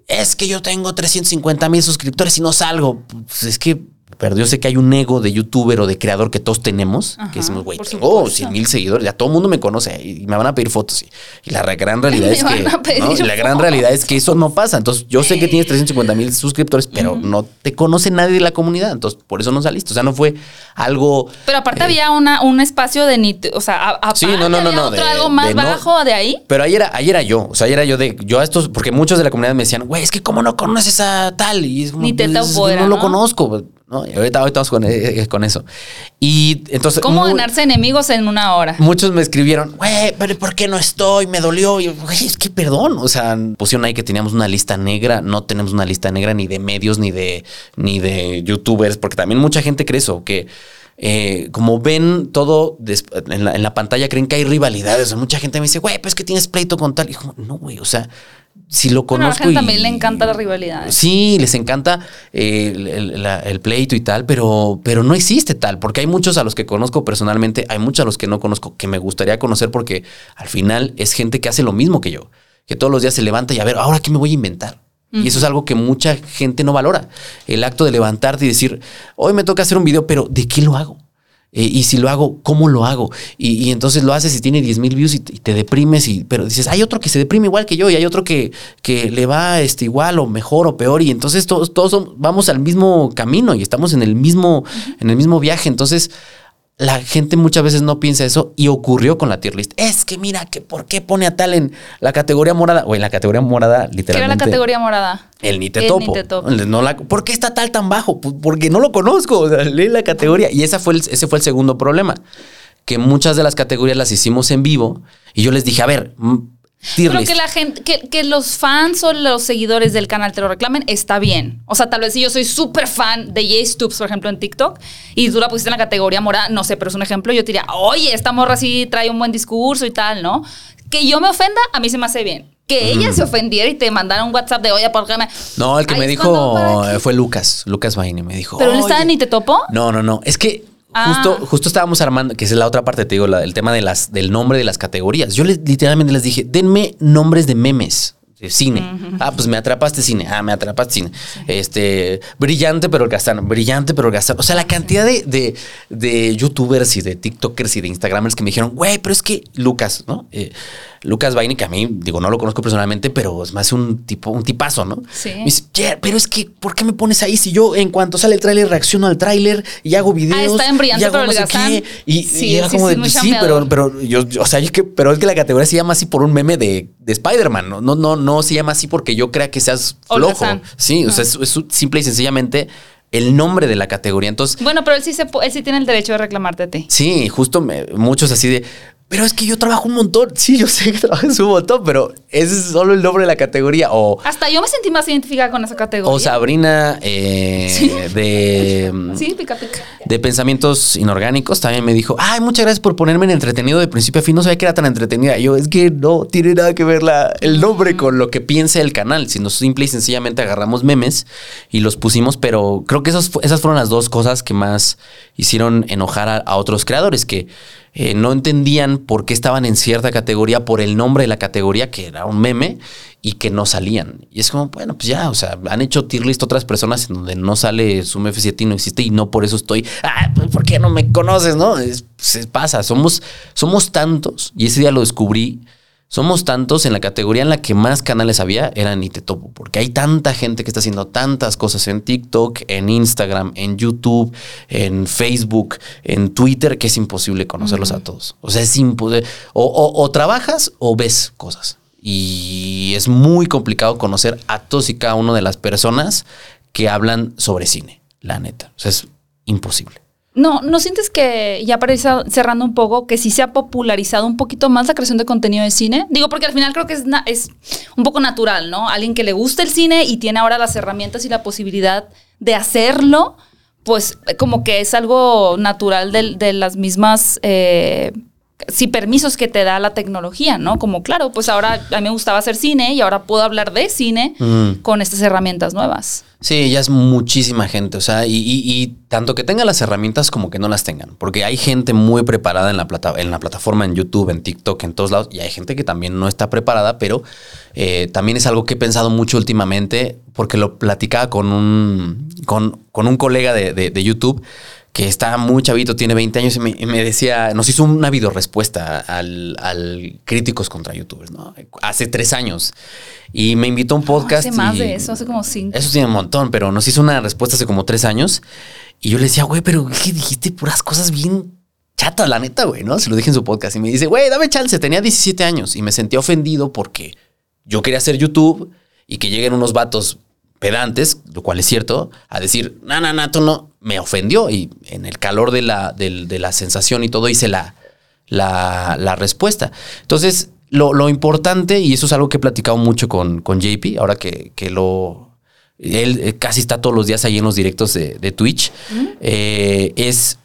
es que yo tengo 350 mil suscriptores y no salgo. Pues es que. Pero yo sé que hay un ego de youtuber o de creador que todos tenemos,
Ajá,
que decimos, güey, tengo
supuesto.
100 mil seguidores, ya todo el mundo me conoce y me van a pedir fotos. Y, la gran realidad es
van
que
a pedir
¿no? la gran realidad es que eso no pasa. Entonces, yo sé que tienes 350 mil suscriptores, pero no te conoce nadie de la comunidad. Entonces, por eso no saliste. O sea, no fue algo.
Pero aparte
eh,
había una, un espacio de ni, o sea, a- aparte
Sí, no, no, no, no,
otro
de-
algo más
de no-
bajo de ahí.
Pero ahí era, ahí era yo. O sea, ahí era yo de. Yo a estos. Porque muchos de la comunidad me decían, güey, es que cómo no conoces a tal. Y es
Ni te
"Pues,
topo era,
no lo
¿no?
conozco. ¿No? Y ahorita, ahorita vamos con, eh, con eso. Y entonces.
¿Cómo
muy-
ganarse enemigos en una hora?
Muchos me escribieron, güey, pero ¿por qué no estoy? Me dolió. Y güey, es que perdón. O sea, pusieron ahí que teníamos una lista negra. No tenemos una lista negra ni de medios, ni de, ni de youtubers, porque también mucha gente cree eso, que eh, como ven todo en, la, en la pantalla, creen que hay rivalidades. O sea, mucha gente me dice, güey, pues es que tienes pleito con tal. Y yo, no, güey, o sea, si lo
Bueno, a la
conozco.
gente
y-
también le encanta la rivalidad.
Sí, les encanta eh, el, el- la- el pleito y tal, pero, pero no existe tal, porque hay muchos a los que conozco personalmente, hay muchos a los que no conozco que me gustaría conocer porque al final es gente que hace lo mismo que yo, que todos los días se levanta y a ver, ahora qué me voy a inventar. Y eso es algo que mucha gente no valora. El acto de levantarte y decir, hoy me toca hacer un video, pero ¿de qué lo hago? Eh, y si lo hago, ¿cómo lo hago? Y, y entonces lo haces y tiene 10 mil views y te, y te deprimes, y, pero dices, hay otro que se deprime igual que yo y hay otro que, que le va este, igual o mejor o peor. Y entonces todos, todos vamos al mismo camino y estamos en el mismo, en el mismo viaje. Entonces la gente muchas veces no piensa eso y ocurrió con la tier list. Es que mira, que ¿por qué pone a tal en la categoría morada? O en la categoría morada,
¿Qué
literalmente.
era la categoría morada?
El ni te
El
topo.
ni te topo.
No la- ¿Por qué está tal tan bajo? Pues porque no lo conozco. O sea, lee la categoría. Y esa fue el- ese fue el segundo problema. Que muchas de las categorías las hicimos en vivo. Y yo les dije, a ver, tier list.
que la gente, que, que los fans o los seguidores del canal te lo reclamen, está bien. O sea, tal vez si yo soy súper fan de Jay Stoops, por ejemplo, en TikTok, y tú la pusiste en la categoría morada, no sé, pero es un ejemplo, yo te diría, oye, esta morra sí trae un buen discurso y tal, ¿no? Que yo me ofenda, a mí se me hace bien. Que ella se ofendiera y te mandara un WhatsApp de, oye, ¿por qué me...?
No, el que me dijo fue Lucas. Lucas Vaini me dijo.
¿Pero él estaba Ni Te Topo?
No, no, no. Es que
Ah.
justo, justo estábamos armando, que esa es la otra parte, te digo, la- el tema de las, del nombre de las categorías. Yo les- literalmente les dije, denme nombres de memes. de Cine. Ah, pues me atrapaste cine. Ah, me atrapaste cine. Este, brillante pero holgazán. Brillante pero holgazán. O sea, la cantidad de, de, de youtubers y de TikTokers y de Instagramers que me dijeron, güey, pero es que Lucas, ¿no? Eh, Lucas Vaini, que a mí, digo, no lo conozco personalmente, pero es más un tipo, un tipazo, ¿no?
Sí.
Me dice, "Jer, pero es que, ¿por qué me pones ahí si yo en cuanto sale el tráiler reacciono al tráiler y hago videos?
Ah, está en Brillante
y hago no sé qué"? Y,
Sí,
y era
sí,
como
sí,
de,
muy
"Pues sí, pero, yo, o sea, es que, pero es que la categoría se llama así por un meme de, de Spider-Man, ¿no? No, no, no se llama así porque yo crea que seas flojo. Sí, o sea, es, es simple y sencillamente el nombre de la categoría. Entonces,
Bueno, pero él sí, se, él sí tiene el derecho de reclamarte a ti.
Sí, justo me- muchos así de, pero es que yo trabajo un montón. Sí, yo sé que trabajas un montón, pero ese es solo el nombre de la categoría. O,
Hasta yo me sentí más identificada con esa categoría.
o Sabrina eh,
Sí.
de,
Sí, pica pica.
de pensamientos inorgánicos también me dijo, ay, muchas gracias por ponerme en entretenido de principio a fin. No sabía que era tan entretenida. Y yo, es que no tiene nada que ver la, el nombre con lo que piensa el canal, sino simple y sencillamente agarramos memes y los pusimos, pero creo que esos fu- esas fueron las dos cosas que más hicieron enojar a, a otros creadores, que eh, no entendían por qué estaban en cierta categoría por el nombre de la categoría, que era un meme, y que no salían. Y es como, bueno, pues ya, o sea, han hecho tier list otras personas en donde no sale Zoom F7 y no existe y no por eso estoy, ah, pues, ¿por qué no me conoces? No, se pasa, somos, somos tantos, y ese día lo descubrí, somos tantos en la categoría en la que más canales había, era Ni Te Topo, porque hay tanta gente que está haciendo tantas cosas en TikTok, en Instagram, en YouTube, en Facebook, en Twitter, que es imposible conocerlos a todos. O sea, es imposible. O, o- o trabajas o ves cosas. Y es muy complicado conocer a todos y cada una de las personas que hablan sobre cine, la neta. O sea, es imposible.
No, ¿no sientes que, ya para ir cer- cerrando un poco, que sí se ha popularizado un poquito más la creación de contenido de cine? Digo, porque al final creo que es, es un poco natural, ¿no? Alguien que le gusta el cine y tiene ahora las herramientas y la posibilidad de hacerlo, pues como que es algo natural de, las mismas... eh, sí, permisos que te da la tecnología, ¿no? Como, claro, pues ahora a mí me gustaba hacer cine y ahora puedo hablar de cine
Mm.
con estas herramientas nuevas.
Sí, ya es muchísima gente, o sea, y, y- y tanto que tengan las herramientas como que no las tengan, porque hay gente muy preparada en la, plata, en la plataforma, en YouTube, en TikTok, en todos lados, y hay gente que también no está preparada, pero eh, también es algo que he pensado mucho últimamente, porque lo platicaba con un, con, con un colega de, de- de YouTube que está muy chavito, tiene 20 años y me, decía, nos hizo una videorespuesta al, al Críticos contra YouTubers, ¿no? Hace tres años. Y me invitó a un podcast.
hace más de eso, hace como cinco.
eso tiene un montón, pero nos hizo una respuesta hace como tres años. Y yo le decía, güey, pero que dijiste puras cosas bien chatas, la neta, güey, ¿no? Se lo dije en su podcast. Y me dice, güey, dame chance. Tenía 17 años y me sentí ofendido porque yo quería hacer YouTube y que lleguen unos vatos pedantes, lo cual es cierto, a decir, no, no, no, tú no. Me ofendió y en el calor de la, de la sensación y todo hice la, la, la respuesta. Entonces, lo, lo importante, y eso es algo que he platicado mucho con, con JP, ahora que, que lo... Él eh, casi está todos los días ahí en los directos de, de Twitch, eh, es,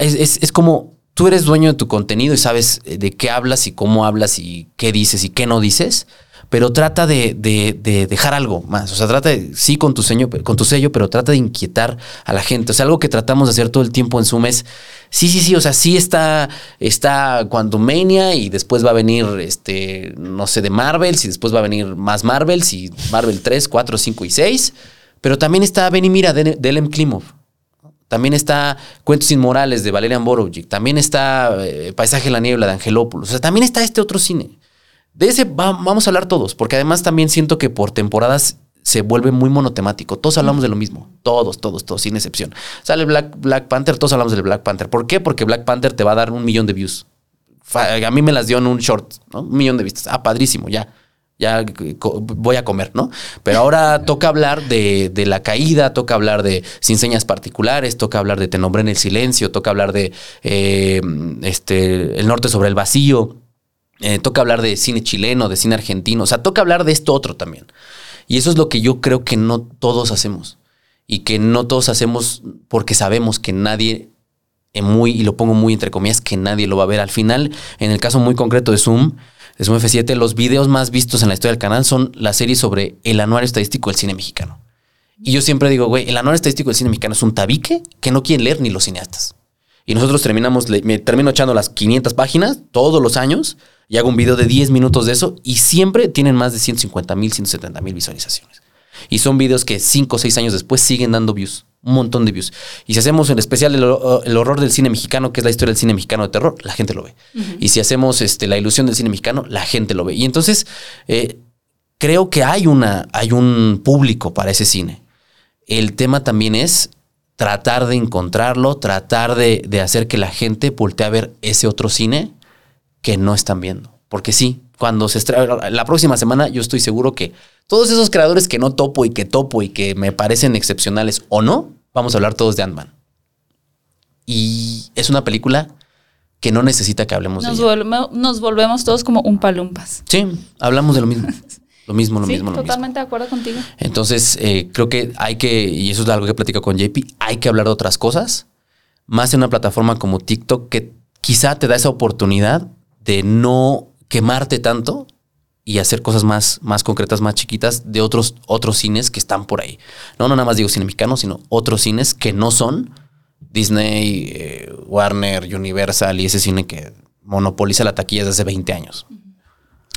es- es como tú eres dueño de tu contenido y sabes eh, de qué hablas y cómo hablas y qué dices y qué no dices, pero trata de, de- de dejar algo más. O sea, trata de, sí con tu, sello, con tu sello, pero trata de inquietar a la gente. O sea, algo que tratamos de hacer todo el tiempo en Zoom es, sí, sí, sí, o sea, sí está, está Quantumania y después va a venir, este, no sé, de Marvels y después va a venir más Marvels y Marvel 3, 4, 5 y 6. Pero también está Ven Mira de, de Klimov. También está Cuentos Inmorales de Valerian Borovic. También está eh, Paisaje en la Niebla de Angelopoulos. O sea, también está este otro cine. De ese va- vamos a hablar todos, porque además también siento que por temporadas se vuelve muy monotemático. Todos hablamos de lo mismo. Todos, todos, todos, sin excepción. Sale Black, Black Panther, todos hablamos del Black Panther. ¿Por qué? Porque Black Panther te va a dar un millón de views. A mí me las dio en un short, ¿no? Un millón de vistas. Ah, padrísimo, ya. Ya voy a comer, ¿no? Pero ahora toca hablar de, de la caída, toca hablar de sin señas particulares, toca hablar de Te nombré en el silencio, toca hablar de eh, este, El norte sobre el vacío, eh, toca hablar de cine chileno, de cine argentino, o sea, toca hablar de esto otro también. Y eso es lo que yo creo que no todos hacemos. Y que no todos hacemos porque sabemos que nadie, eh, y lo pongo muy entre comillas, que nadie lo va a ver. Al final, en el caso muy concreto de Zoom, de Zoom F7, los videos más vistos en la historia del canal son la serie sobre el anuario estadístico del cine mexicano. Y yo siempre digo, güey, el anuario estadístico del cine mexicano es un tabique que no quieren leer ni los cineastas. Y nosotros terminamos, me termino echando las 500 páginas todos los años y hago un video de 10 minutos de eso y siempre tienen más de 150 mil, 170 mil visualizaciones. Y son videos que 5 o 6 años después siguen dando views, un montón de views. Y si hacemos el especial el, el horror del cine mexicano, que es la historia del cine mexicano de terror, la gente lo ve. Y si hacemos este, la ilusión del cine mexicano, la gente lo ve. Y entonces eh, creo que hay, una, hay un público para ese cine. El tema también es tratar de encontrarlo, tratar de, de hacer que la gente voltee a ver ese otro cine que no están viendo. Porque sí, cuando se estrena, la próxima semana yo estoy seguro que todos esos creadores que no topo y que topo y que me parecen excepcionales o no, vamos a hablar todos de Ant-Man. Y es una película que no necesita que hablemos
Nos,
de ella.
nos volvemos todos como un palumpas.
Sí, hablamos de lo mismo. Lo mismo, lo
sí,
mismo, lo mismo.
totalmente de acuerdo contigo.
Entonces, eh, creo que hay que, y eso es algo que platico con JP, hay que hablar de otras cosas, más en una plataforma como TikTok que quizá te da esa oportunidad de no quemarte tanto y hacer cosas más, más concretas, más chiquitas de otros, otros cines que están por ahí. No, no nada más digo cine mexicano, sino otros cines que no son Disney, eh, Warner, Universal y ese cine que monopoliza la taquilla desde hace 20 años.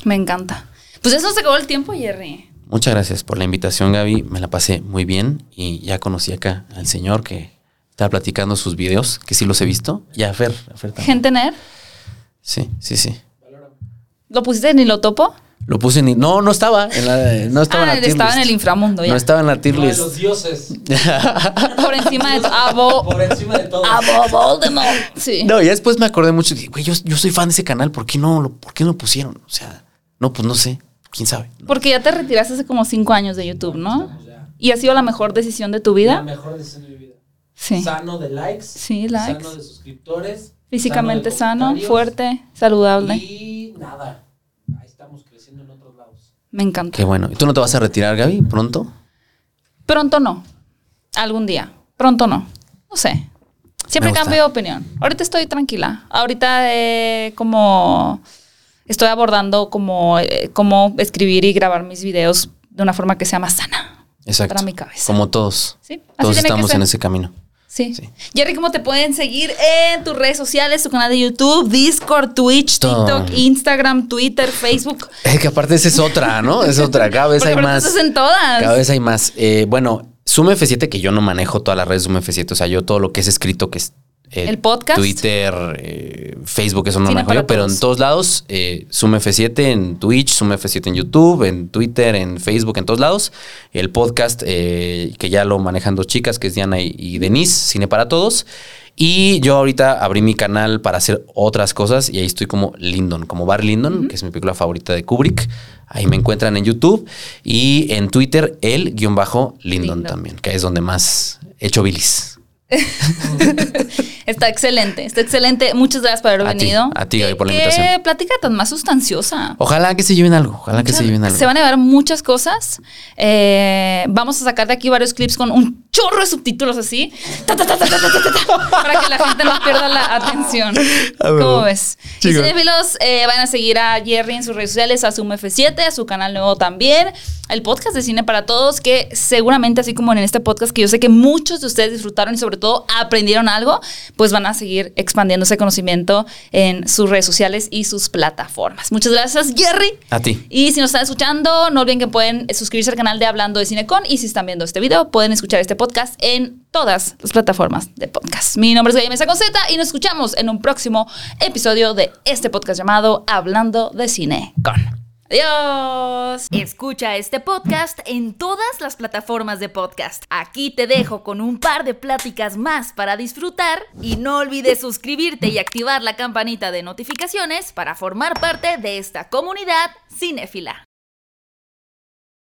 Me encanta. Pues eso se acabó el tiempo, Jerry.
Muchas gracias por la invitación, Gaby. Me la pasé muy bien y ya conocí acá al señor que estaba platicando sus videos, que sí los he visto. Y a Fer, a Fer también.
Gente nerd.
Sí, sí, sí.
¿Lo pusiste en Hilo Topo?
Lo puse en... No, no estaba. En la, no estaba
Ah,
en la tier
estaba en el inframundo ya.
No estaba en la tier
No, de
list.
los dioses.
Por encima de... Abo,
Por encima de todo.
abo Voldemort. Sí.
No, ya después me acordé mucho. Dije, güey, yo, yo soy fan de ese canal. ¿Por qué no lo, por qué no lo pusieron? O sea, no, pues no sé. ¿Quién sabe?
Porque ya te retiraste hace como cinco años de YouTube, ¿no?
Ya.
¿Y ha sido la mejor decisión de tu
La
vida?
mejor decisión de mi vida.
Sí.
Sano de likes.
Sí, likes.
Sano de suscriptores.
Físicamente sano, fuerte, saludable.
Y nada. Ahí estamos creciendo en otros lados.
Me encanta.
Qué bueno. ¿Y tú no te vas a retirar, Gaby, pronto?
Pronto no. Algún día. Pronto no. No sé. Siempre cambio de opinión. Ahorita estoy tranquila. Ahorita eh, como estoy abordando como eh, cómo escribir y grabar mis videos de una forma que sea más sana
Exacto.
para mi cabeza.
Como todos.
Sí, así
Todos
tiene que
estamos
ser.
en ese camino.
Sí.
Sí.
Jerry, ¿cómo te pueden seguir en tus redes sociales, tu canal de YouTube, Discord, Twitch. TikTok, Instagram, Twitter, Facebook?
Es que aparte esa es otra, ¿no? Es otra. Cada vez
Porque
hay más.
estás en todas.
Cada vez hay más. Eh, bueno, Zoom F7, que yo no manejo todas las redes Zoom F7, o sea, yo todo lo que es escrito, que es eh,
El podcast.
Twitter, eh, Facebook, eso no
Cine
manejo pero en todos lados, eh, Zoom F7 en Twitch, Zoom F7 en YouTube, en Twitter, en Facebook, en todos lados. El podcast, eh, que ya lo manejan dos chicas, que es Diana y, y Denise, Cine para Todos. Y yo ahorita abrí mi canal para hacer otras cosas y ahí estoy como Lyndon, como Bar Lyndon, que es mi película favorita de Kubrick. Ahí me encuentran en YouTube y en Twitter el guion bajo Lyndon
Lyndon.
también, que es donde más he hecho bilis.
Está excelente, está excelente. Muchas gracias por haber
A
venido.
a ti, por la
Qué
invitación.
plática tan más sustanciosa.
Ojalá que se lleven algo, ojalá que se lleven algo.
Se van a ver muchas cosas. Eh, vamos a sacar de aquí varios clips con un chorro de subtítulos así. Ta, ta, ta, para que la gente no pierda la atención. ¿Cómo ves? Y
Chico.
cinéfilos, eh, van a seguir a Jerry en sus redes sociales, a Zoom F7, a su canal nuevo también. El podcast de Cine para Todos, que seguramente, así como en este podcast, que yo sé que muchos de ustedes disfrutaron y sobre todo aprendieron algo, pues van a seguir expandiendo ese conocimiento en sus redes sociales y sus plataformas. Muchas gracias, Jerry.
A ti.
Y si nos están escuchando, no olviden que pueden suscribirse al canal de Hablando de Cinecon. Y si están viendo este video, pueden escuchar este podcast en todas las plataformas de podcast. Mi nombre es Gaby Mesa con Z y nos escuchamos en un próximo episodio de este podcast llamado Hablando de Cine con. Adiós.
Escucha este podcast en todas las plataformas de podcast. Aquí te dejo con un par de pláticas más para disfrutar y no olvides suscribirte y activar la campanita de notificaciones para formar parte de esta comunidad cinéfila.